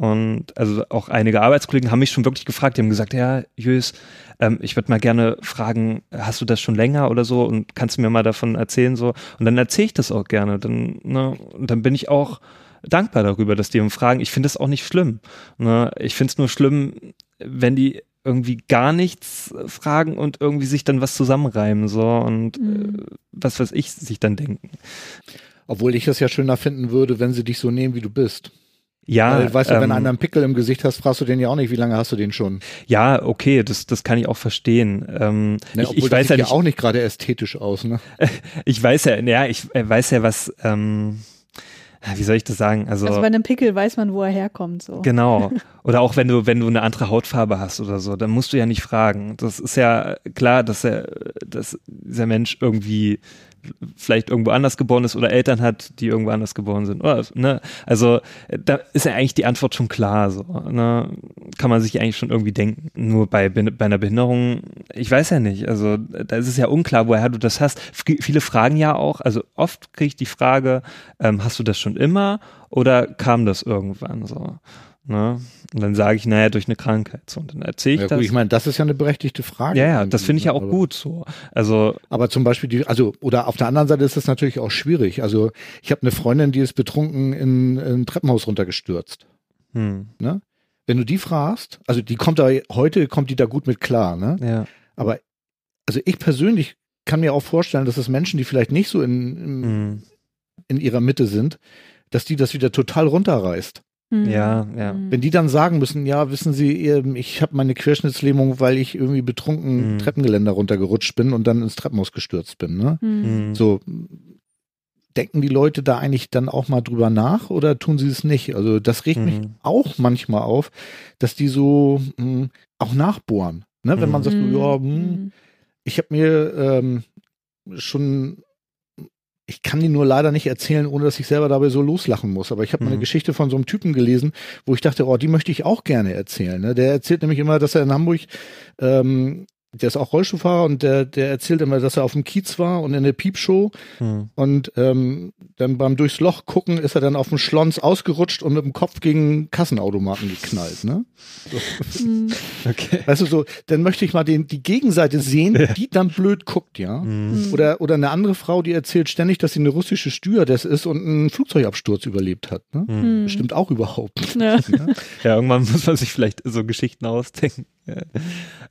Und also auch einige Arbeitskollegen haben mich schon wirklich gefragt, die haben gesagt, ja, Jös, ähm, ich würde mal gerne fragen, hast du das schon länger oder so und kannst du mir mal davon erzählen so? Und dann erzähle ich das auch gerne. Dann, ne, und dann bin ich auch dankbar darüber, dass die fragen. Ich finde das auch nicht schlimm. Ne? Ich finde es nur schlimm, wenn die irgendwie gar nichts fragen und irgendwie sich dann was zusammenreimen so und mhm. äh, was weiß ich sich dann denken. Obwohl ich es ja schöner finden würde, wenn sie dich so nehmen, wie du bist. Ja, Weil, weißt du, ähm, wenn einer einen Pickel im Gesicht hast, fragst du den ja auch nicht, wie lange hast du den schon? Ja, okay, das, das kann ich auch verstehen. Ähm, ne, ich, ich weiß ja, nicht, ja auch nicht gerade ästhetisch aus, ne? <laughs> ich weiß ja, ja, ich weiß ja, was, ähm, wie soll ich das sagen? Also, also bei einem Pickel weiß man, wo er herkommt. So. Genau. <laughs> Oder auch wenn du, wenn du eine andere Hautfarbe hast oder so, dann musst du ja nicht fragen. Das ist ja klar, dass er, dass dieser Mensch irgendwie vielleicht irgendwo anders geboren ist oder Eltern hat, die irgendwo anders geboren sind. Oder, ne? Also da ist ja eigentlich die Antwort schon klar. So, ne? Kann man sich eigentlich schon irgendwie denken. Nur bei, bei einer Behinderung, ich weiß ja nicht. Also da ist es ja unklar, woher du das hast. Viele fragen ja auch, also oft kriege ich die Frage, ähm, hast du das schon immer oder kam das irgendwann so? Ne? Und dann sage ich, naja, durch eine Krankheit. So, und dann erzähle ich ja, das. Gut, ich meine, das ist ja eine berechtigte Frage. Ja, ja, das finde ich ja auch aber, gut so. Also, aber zum Beispiel die, also, oder auf der anderen Seite ist das natürlich auch schwierig. Also, ich habe eine Freundin, die ist betrunken in, in ein Treppenhaus runtergestürzt. Hm. Ne? Wenn du die fragst, also die kommt da, heute kommt die da gut mit klar, ne? Ja. Aber, also ich persönlich kann mir auch vorstellen, dass es Menschen, die vielleicht nicht so in, in, hm. in ihrer Mitte sind, dass die das wieder total runterreißt. Mhm. Ja, ja. Mhm. Wenn die dann sagen müssen, ja, wissen Sie, ich habe meine Querschnittslähmung, weil ich irgendwie betrunken mhm. Treppengeländer runtergerutscht bin und dann ins Treppenhaus gestürzt bin. Ne? Mhm. So denken die Leute da eigentlich dann auch mal drüber nach oder tun sie es nicht? Also das regt mich mhm. auch manchmal auf, dass die so mh, hm, auch nachbohren. Ne? Wenn man sagt, mhm. ja, mh, hm, ich habe mir ähm, schon ich kann die nur leider nicht erzählen, ohne dass ich selber dabei so loslachen muss. Aber ich habe mhm. eine Geschichte von so einem Typen gelesen, wo ich dachte, oh, die möchte ich auch gerne erzählen. Ne? Der erzählt nämlich immer, dass er in Hamburg ähm, der ist auch Rollstuhlfahrer und der, der erzählt immer, dass er auf dem Kiez war und in der Piepshow hm. und ähm, dann beim durchs Loch gucken ist er dann auf dem Schlons ausgerutscht und mit dem Kopf gegen Kassenautomaten geknallt, ne? So. Hm. Okay. Weißt du so, dann möchte ich mal den, die Gegenseite sehen, ja. die dann blöd guckt, ja? Hm. Oder, oder eine andere Frau, die erzählt ständig, dass sie eine russische Stewardess ist und einen Flugzeugabsturz überlebt hat, ne? Hm. Stimmt auch überhaupt nicht. Ja. <laughs> Ne? ja, irgendwann muss man sich vielleicht so Geschichten ausdenken.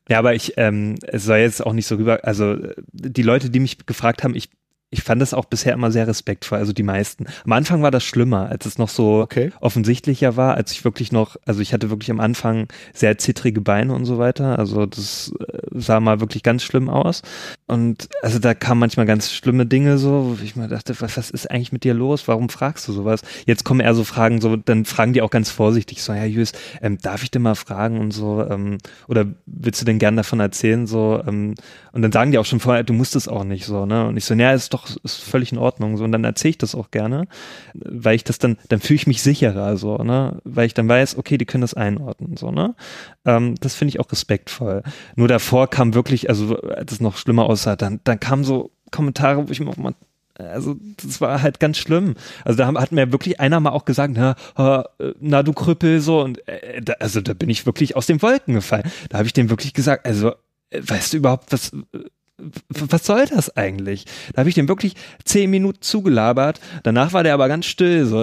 Ja, aber ich, ähm, es soll jetzt auch nicht so rüber, also die Leute, die mich gefragt haben, ich, ich fand das auch bisher immer sehr respektvoll, also die meisten. Am Anfang war das schlimmer, als es noch so okay. offensichtlicher war, als ich wirklich noch, also ich hatte wirklich am Anfang sehr zittrige Beine und so weiter, also das äh, sah mal wirklich ganz schlimm aus. und also da kamen manchmal ganz schlimme Dinge so, wo ich mir dachte, was, was ist eigentlich mit dir los? Warum fragst du sowas? Jetzt kommen eher so Fragen, so, dann fragen die auch ganz vorsichtig, so, ja, Jüs, ähm, darf ich denn mal fragen und so, ähm, oder willst du denn gern davon erzählen? So, ähm, und dann sagen die auch schon vorher, du musst es auch nicht so, ne? Und ich so, ja, ist doch, ist völlig in Ordnung. So, und dann erzähle ich das auch gerne, weil ich das dann, dann fühle ich mich sicherer, so, ne? Weil ich dann weiß, okay, die können das einordnen, so, ne? Ähm, das finde ich auch respektvoll. Nur davor kam wirklich, also als es noch schlimmer aussah, dann, dann kamen so Kommentare, wo ich mir auch mal also das war halt ganz schlimm. Also da hat mir wirklich einer mal auch gesagt, na, na du Krüppel so und äh, da, also da bin ich wirklich aus den Wolken gefallen. Da habe ich dem wirklich gesagt, also äh, weißt du überhaupt was was soll das eigentlich? Da habe ich dem wirklich zehn Minuten zugelabert. Danach war der aber ganz still. So.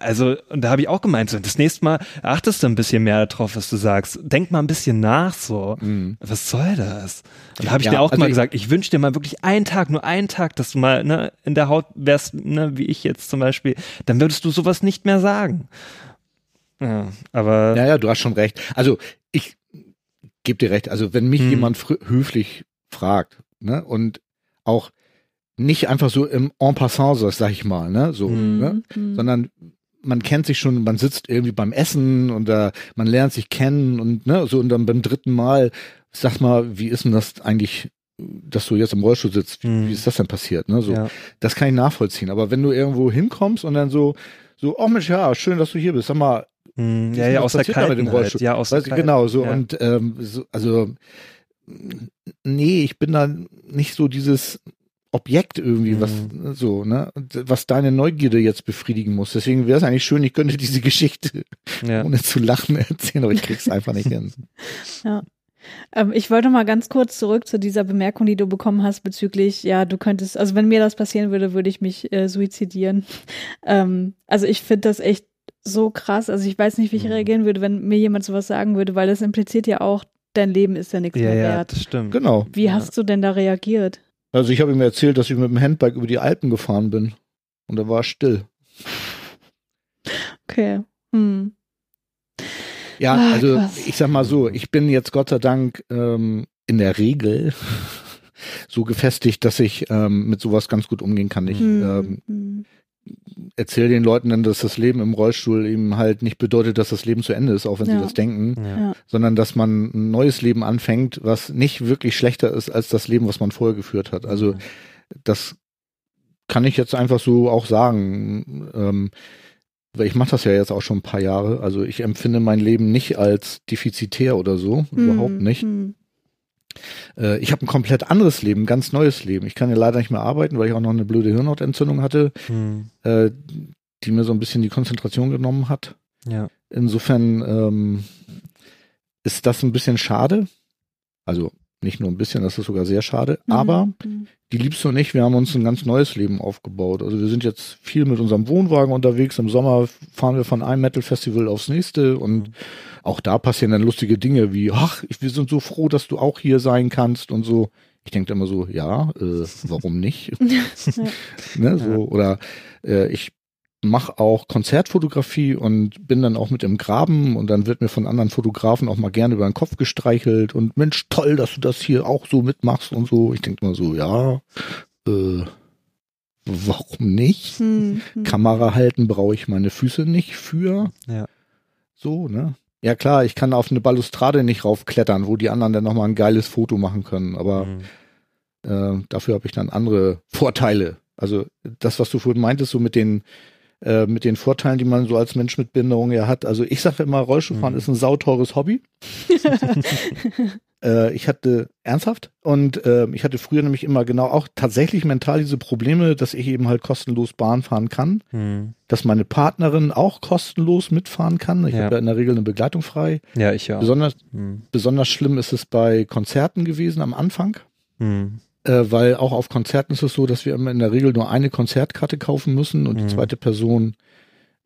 Also, und da habe ich auch gemeint, so, das nächste Mal achtest du ein bisschen mehr darauf, was du sagst. Denk mal ein bisschen nach, so. Mhm. Was soll das? Und da habe ich ja, dir auch also mal gesagt, ich wünsche dir mal wirklich einen Tag, nur einen Tag, dass du mal ne, in der Haut wärst, ne, wie ich jetzt zum Beispiel. Dann würdest du sowas nicht mehr sagen. Ja, aber. Ja, ja, du hast schon recht. Also, ich gebe dir recht. Also, wenn mich hm. jemand höflich fragt, ne? Und auch nicht einfach so im En passant, sag ich mal, ne? So, mhm. ne? Mhm. Sondern man kennt sich schon, man sitzt irgendwie beim Essen und da, man lernt sich kennen und ne, so und dann beim dritten Mal, sag mal, wie ist denn das eigentlich, dass du jetzt im Rollstuhl sitzt? Wie, mhm. wie ist das denn passiert? Ne? So, ja. das kann ich nachvollziehen. Aber wenn du irgendwo hinkommst und dann so, so, oh Mensch, ja, schön, dass du hier bist. Sag mal, mhm. ja, ja, aus der Kaltenheit. Ja, aus der Genau, so ja. und ähm, so, also nee, ich bin da nicht so dieses Objekt irgendwie, was mhm. so, ne, was deine Neugierde jetzt befriedigen muss. Deswegen wäre es eigentlich schön, ich könnte diese <laughs> Geschichte ja. ohne zu lachen erzählen, aber ich krieg's einfach nicht <laughs> hin. Ja. Ähm, ich wollte mal ganz kurz zurück zu dieser Bemerkung, die du bekommen hast bezüglich, ja, du könntest, also wenn mir das passieren würde, würde ich mich äh, suizidieren. <laughs> Ähm, also ich finde das echt so krass. Also ich weiß nicht, wie ich mhm. reagieren würde, wenn mir jemand sowas sagen würde, weil das impliziert ja auch, dein Leben ist ja nichts ja, mehr ja, wert. Das stimmt. Genau. Wie ja. hast du denn da reagiert? Also ich habe ihm erzählt, dass ich mit dem Handbike über die Alpen gefahren bin. Und er war still. Okay. Hm. Ja, Ach, also krass. ich sag mal so, ich bin jetzt Gott sei Dank ähm, in der Regel <laughs> so gefestigt, dass ich ähm, mit sowas ganz gut umgehen kann. Ich hm. ähm, hm erzähle den Leuten dann, dass das Leben im Rollstuhl eben halt nicht bedeutet, dass das Leben zu Ende ist, auch wenn ja. sie das denken, ja. sondern dass man ein neues Leben anfängt, was nicht wirklich schlechter ist als das Leben, was man vorher geführt hat. Also das kann ich jetzt einfach so auch sagen. Ähm, weil ich mache das ja jetzt auch schon ein paar Jahre. Also ich empfinde mein Leben nicht als defizitär oder so, mhm. überhaupt nicht. Mhm. Äh, ich habe ein komplett anderes Leben, ganz neues Leben. Ich kann ja leider nicht mehr arbeiten, weil ich auch noch eine blöde Hirnhautentzündung hatte, hm. äh, die mir so ein bisschen die Konzentration genommen hat. Ja. Insofern ähm, ist das ein bisschen schade. Also nicht nur ein bisschen, das ist sogar sehr schade. Mhm. Aber mhm. die Liebste und ich, wir haben uns ein ganz neues Leben aufgebaut. Also wir sind jetzt viel mit unserem Wohnwagen unterwegs. Im Sommer fahren wir von einem Metal-Festival aufs nächste und mhm. Auch da passieren dann lustige Dinge wie, ach, wir sind so froh, dass du auch hier sein kannst und so. Ich denke immer so, ja, äh, warum nicht? <laughs> ne, so, oder äh, ich mache auch Konzertfotografie und bin dann auch mit im Graben und dann wird mir von anderen Fotografen auch mal gerne über den Kopf gestreichelt und Mensch, toll, dass du das hier auch so mitmachst und so. Ich denke mal so, ja, äh, warum nicht? Hm, hm. Kamera halten brauche ich meine Füße nicht für. Ja. So, ne? Ja klar, ich kann auf eine Balustrade nicht raufklettern, wo die anderen dann nochmal ein geiles Foto machen können, aber mhm. äh, dafür habe ich dann andere Vorteile. Also das, was du vorhin meintest, so mit den äh, mit den Vorteilen, die man so als Mensch mit Behinderung ja hat. Also ich sage immer, Rollstuhlfahren mhm. ist ein sauteures Hobby. <laughs> <laughs> äh, ich hatte ernsthaft und äh, ich hatte früher nämlich immer genau auch tatsächlich mental diese Probleme, dass ich eben halt kostenlos Bahn fahren kann, mhm. dass meine Partnerin auch kostenlos mitfahren kann. Ich ja. habe ja in der Regel eine Begleitung frei. Ja, ich ja. Besonders, mhm. besonders schlimm ist es bei Konzerten gewesen am Anfang. Mhm äh, weil auch auf Konzerten ist es so, dass wir immer in der Regel nur eine Konzertkarte kaufen müssen und mhm. die zweite Person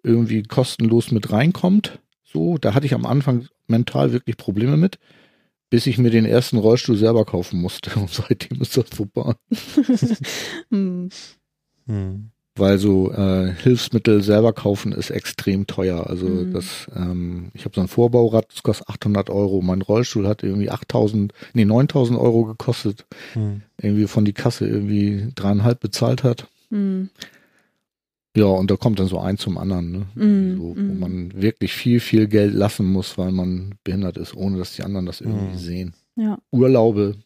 irgendwie kostenlos mit reinkommt. So, da hatte ich am Anfang mental wirklich Probleme mit, bis ich mir den ersten Rollstuhl selber kaufen musste <laughs> und seitdem ist das vorbei. <laughs> hm. Hm. weil so äh, Hilfsmittel selber kaufen ist extrem teuer. Also mhm. das, ähm, ich habe so ein Vorbaurad, das kostet 800 Euro. Mein Rollstuhl hat irgendwie 8000, nee 9000 Euro gekostet. Mhm. Irgendwie von die Kasse irgendwie dreieinhalb bezahlt hat. Mhm. Ja, und da kommt dann so ein zum anderen, ne? Mm, so, wo mm. man wirklich viel, viel Geld lassen muss, weil man behindert ist, ohne dass die anderen das irgendwie mm. sehen. Ja. Urlaube.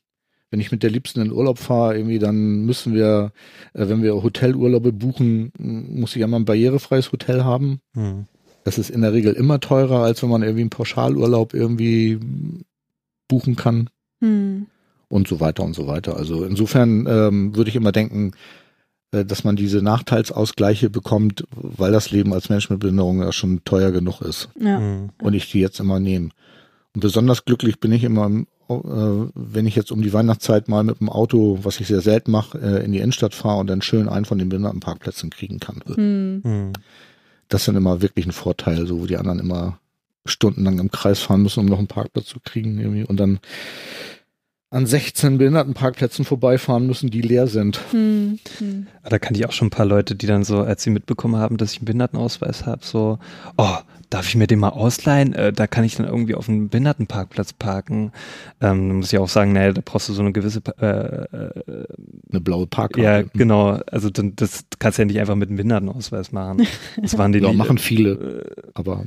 Wenn ich mit der Liebsten in Urlaub fahre, irgendwie, dann müssen wir, äh, wenn wir Hotelurlaube buchen, muss ich einmal ein barrierefreies Hotel haben. Mhm. Das ist in der Regel immer teurer, als wenn man irgendwie einen Pauschalurlaub irgendwie buchen kann. Mhm. Und so weiter und so weiter. Also insofern ähm, würde ich immer denken, äh, dass man diese Nachteilsausgleiche bekommt, weil das Leben als Mensch mit Behinderung ja schon teuer genug ist. Ja. Mhm. Und ich die jetzt immer nehme. Und besonders glücklich bin ich immer, äh, wenn ich jetzt um die Weihnachtszeit mal mit dem Auto, was ich sehr selten mache, äh, in die Innenstadt fahre und dann schön einen von den Behindertenparkplätzen kriegen kann. Mhm. mhm. Das ist dann immer wirklich ein Vorteil, so wo die anderen immer stundenlang im Kreis fahren müssen, um noch einen Parkplatz zu kriegen irgendwie. Und dann an 16 Behindertenparkplätzen vorbeifahren müssen, die leer sind. Hm, hm. Da kann ich auch schon ein paar Leute, die dann so, als sie mitbekommen haben, dass ich einen Behindertenausweis habe, so, oh, darf ich mir den mal ausleihen? Äh, da kann ich dann irgendwie auf einem Behindertenparkplatz parken. Ähm, da muss ich auch sagen, naja, da brauchst du so eine gewisse äh, äh, eine blaue Parkkarte. Ja, genau. Also dann, das kannst du ja nicht einfach mit einem Behindertenausweis machen. Das waren die <laughs> ja, machen viele, äh, aber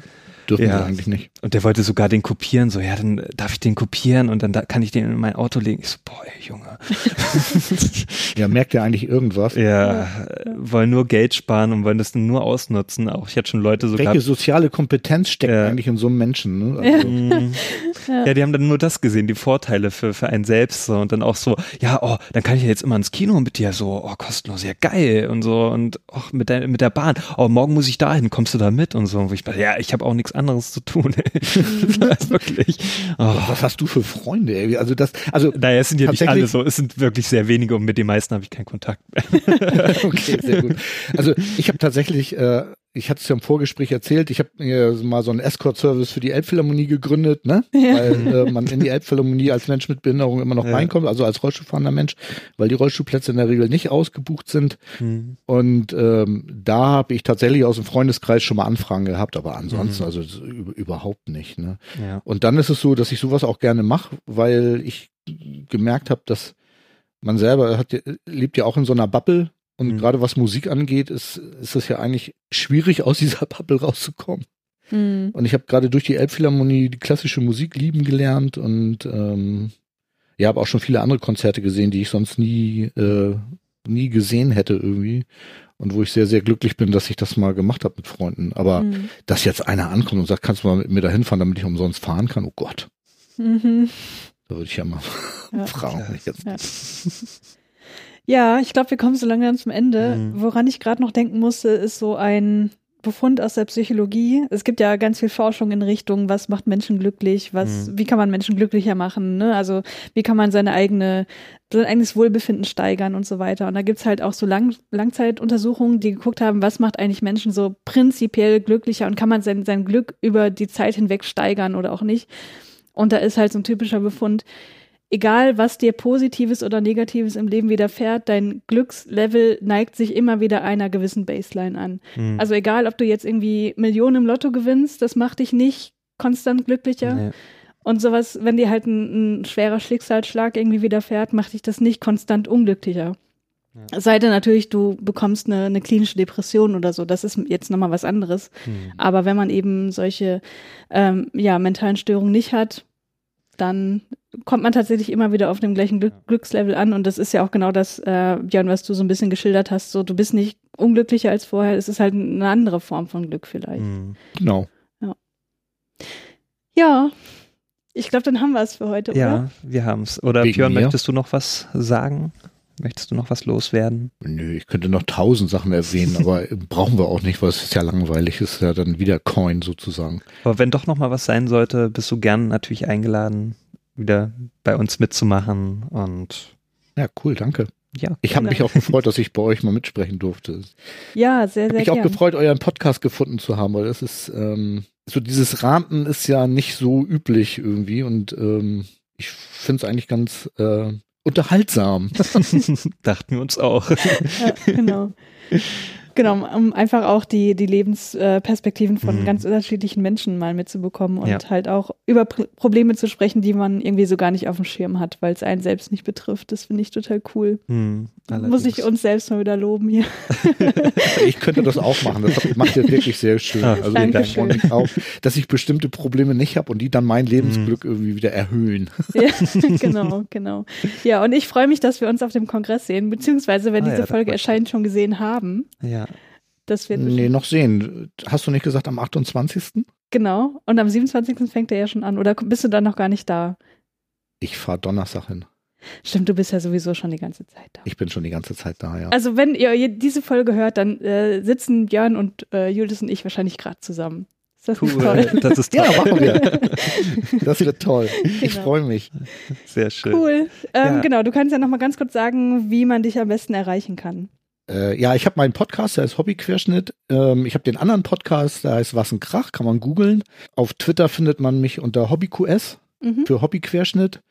dürfen ja. sie eigentlich nicht. Und der wollte sogar den kopieren, so, ja, dann darf ich den kopieren und dann da kann ich den in mein Auto legen. Ich so, boah, ey, Junge. <laughs> ja, merkt ja eigentlich irgendwas. Ja, wollen nur Geld sparen und wollen das dann nur ausnutzen. Auch ich hatte schon Leute sogar. Welche soziale Kompetenz steckt ja. eigentlich in so einem Menschen? Ne? Also, <laughs> ja. ja. die haben dann nur das gesehen, die Vorteile für, für einen selbst. So. Und dann auch so, ja, oh, dann kann ich ja jetzt immer ins Kino mit dir, so, oh, kostenlos, ja geil und so. Und auch mit der, mit der Bahn, oh, morgen muss ich dahin, kommst du da mit und so. Und wo ich ja, ich habe auch nichts anderes zu tun. <laughs> <laughs> wirklich. Oh. Was hast du für Freunde? Ey? Also das, also naja, es sind ja nicht alle so. Es sind wirklich sehr wenige und mit den meisten habe ich keinen Kontakt mehr. <laughs> okay, sehr gut. Also ich habe tatsächlich äh, ich hatte es ja im Vorgespräch erzählt, ich habe mir mal so einen Escort-Service für die Elbphilharmonie gegründet, ne? Ja. Weil äh, man in die Elbphilharmonie als Mensch mit Behinderung immer noch ja. reinkommt, also als Rollstuhlfahrender Mensch, weil die Rollstuhlplätze in der Regel nicht ausgebucht sind. Mhm. Und ähm, da habe ich tatsächlich aus dem Freundeskreis schon mal Anfragen gehabt, aber ansonsten mhm. also überhaupt nicht. Ne? Ja. Und dann ist es so, dass ich sowas auch gerne mache, weil ich gemerkt habe, dass man selber hat, lebt ja auch in so einer Bubble und mhm. gerade was Musik angeht, ist, ist es ja eigentlich schwierig, aus dieser <laughs> Bubble rauszukommen. Mhm. Und ich habe gerade durch die Elbphilharmonie die klassische Musik lieben gelernt und ähm, ja, habe auch schon viele andere Konzerte gesehen, die ich sonst nie, äh, nie gesehen hätte irgendwie. Und wo ich sehr, sehr glücklich bin, dass ich das mal gemacht habe mit Freunden. Aber mhm. dass jetzt einer ankommt und sagt, kannst du mal mit mir da hinfahren, damit ich umsonst fahren kann, oh Gott. Mhm. Da würde ich ja mal ja. <laughs> fragen. Ja. Ja. Ja, ich glaube, wir kommen so langsam zum Ende. Mhm. Woran ich gerade noch denken musste, ist so ein Befund aus der Psychologie. Es gibt ja ganz viel Forschung in Richtung, was macht Menschen glücklich, was, mhm. wie kann man Menschen glücklicher machen, ne? Also wie kann man seine eigene, sein eigenes Wohlbefinden steigern und so weiter. Und da gibt's halt auch so Lang Langzeituntersuchungen, die geguckt haben, was macht eigentlich Menschen so prinzipiell glücklicher und kann man sein, sein Glück über die Zeit hinweg steigern oder auch nicht. Und da ist halt so ein typischer Befund, egal was dir Positives oder Negatives im Leben widerfährt, dein Glückslevel neigt sich immer wieder einer gewissen Baseline an. Mhm. Also egal, ob du jetzt irgendwie Millionen im Lotto gewinnst, das macht dich nicht konstant glücklicher. Nee. Und sowas, wenn dir halt ein, ein, schwerer Schicksalsschlag irgendwie widerfährt, macht dich das nicht konstant unglücklicher. Ja. Sei denn natürlich, du bekommst eine, eine klinische Depression oder so, das ist jetzt nochmal was anderes. Mhm. Aber wenn man eben solche ähm, ja, mentalen Störungen nicht hat, dann kommt man tatsächlich immer wieder auf dem gleichen Glück Glückslevel an. Und das ist ja auch genau das, äh, Björn, was du so ein bisschen geschildert hast. So, du bist nicht unglücklicher als vorher. Es ist halt eine andere Form von Glück vielleicht. Mhm. Genau. Ja. Ja. Ich glaube, dann haben wir es für heute, ja, oder? Ja, wir haben es. Oder Wegen Björn, mir? möchtest du noch was sagen? Möchtest du noch was loswerden? Nö, ich könnte noch tausend Sachen erwähnen, aber <laughs> brauchen wir auch nicht, weil es ist ja langweilig, es ist ja dann wieder Coin sozusagen. Aber wenn doch noch mal was sein sollte, bist du gern natürlich eingeladen, wieder bei uns mitzumachen und ja, cool, danke. Ja, ich habe mich auch gefreut, dass ich bei euch mal mitsprechen durfte. Ja, sehr, sehr Ich habe mich auch gefreut, euren Podcast gefunden zu haben, weil das ist ähm, so dieses Ranten ist ja nicht so üblich irgendwie und ähm, ich finde es eigentlich ganz äh, unterhaltsam. <laughs> Dachten wir uns auch. ja, genau. <laughs> Genau, um einfach auch die, die Lebensperspektiven von mhm. ganz unterschiedlichen Menschen mal mitzubekommen und ja. halt auch über Pr Probleme zu sprechen, die man irgendwie so gar nicht auf dem Schirm hat, weil es einen selbst nicht betrifft. Das finde ich total cool. Mhm, Muss ich uns selbst mal wieder loben hier. <laughs> ich könnte das auch machen. Das macht ihr wirklich sehr schön. Ah, also Dankeschön. ich auch, dass ich bestimmte Probleme nicht habe und die dann mein Lebensglück mhm. irgendwie wieder erhöhen. <laughs> Ja, genau, genau. Ja, und ich freue mich, dass wir uns auf dem Kongress sehen, beziehungsweise wenn ah, diese ja, Folge erscheint, schon gesehen haben. Ja. Das wird nee, noch sehen. Hast du nicht gesagt am 28.? Genau. Und am 27. fängt er ja schon an. Oder bist du dann noch gar nicht da? Ich fahre Donnerstag hin. Stimmt, du bist ja sowieso schon die ganze Zeit da. Ich bin schon die ganze Zeit da, ja. Also wenn ihr diese Folge hört, dann äh, sitzen Björn und äh, Julius und ich wahrscheinlich gerade zusammen. Ist das cool. toll? <laughs> Das ist toll. Ja, machen wir. <laughs> Das wird toll. Genau. Ich freue mich. Sehr schön. Cool. Ähm, ja. Genau, du kannst ja noch mal ganz kurz sagen, wie man dich am besten erreichen kann. Äh, ja, ich habe meinen Podcast, der ist Hobbyquerschnitt. Ähm, ich habe den anderen Podcast, der heißt Was ein Krach, kann man googeln. Auf Twitter findet man mich unter HobbyQS mhm. für Hobbyquerschnitt.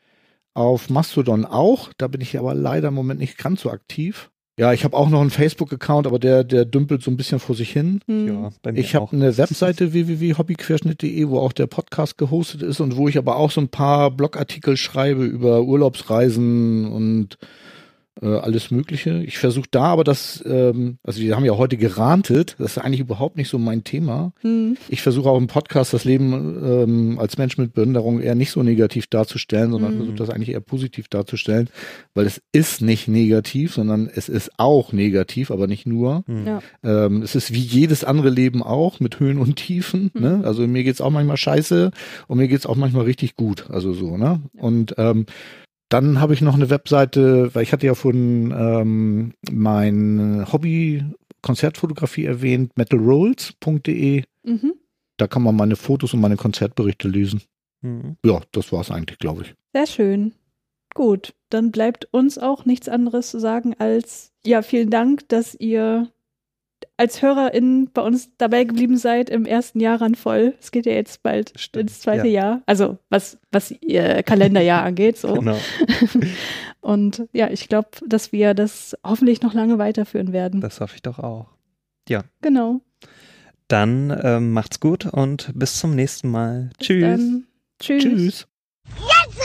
Auf Mastodon auch, da bin ich aber leider im Moment nicht ganz so aktiv. Ja, ich habe auch noch einen Facebook-Account, aber der, der dümpelt so ein bisschen vor sich hin. Mhm. Ja, bei mir ich habe eine Webseite www.hobbyquerschnitt.de, wo auch der Podcast gehostet ist und wo ich aber auch so ein paar Blogartikel schreibe über Urlaubsreisen und äh, alles Mögliche. Ich versuche da aber das, ähm, also wir haben ja heute gerantet, das ist eigentlich überhaupt nicht so mein Thema. Mhm. Ich versuche auch im Podcast das Leben ähm, als Mensch mit Behinderung eher nicht so negativ darzustellen, sondern mhm. versuche das eigentlich eher positiv darzustellen, weil es ist nicht negativ, sondern es ist auch negativ, aber nicht nur. Mhm. Ja. Ähm, es ist wie jedes andere Leben auch mit Höhen und Tiefen. Mhm. Ne? Also mir geht's auch manchmal scheiße und mir geht's auch manchmal richtig gut. Also so, ne? Und ähm, dann habe ich noch eine Webseite, weil ich hatte ja von ähm, mein Hobby Konzertfotografie erwähnt, metalrolls.de. Mhm. Da kann man meine Fotos und meine Konzertberichte lesen. Mhm. Ja, das war es eigentlich, glaube ich. Sehr schön. Gut, dann bleibt uns auch nichts anderes zu sagen als ja, vielen Dank, dass ihr als HörerInnen bei uns dabei geblieben seid im ersten Jahr ran voll. Es geht ja jetzt bald Stimmt, ins zweite ja. Jahr. Also was, was ihr Kalenderjahr angeht. So. Genau. <laughs> Und ja, ich glaube, dass wir das hoffentlich noch lange weiterführen werden. Das hoffe ich doch auch. Ja. Genau. Dann ähm, macht's gut und bis zum nächsten Mal. Bis Tschüss. Tschüss. Tschüss. Ja!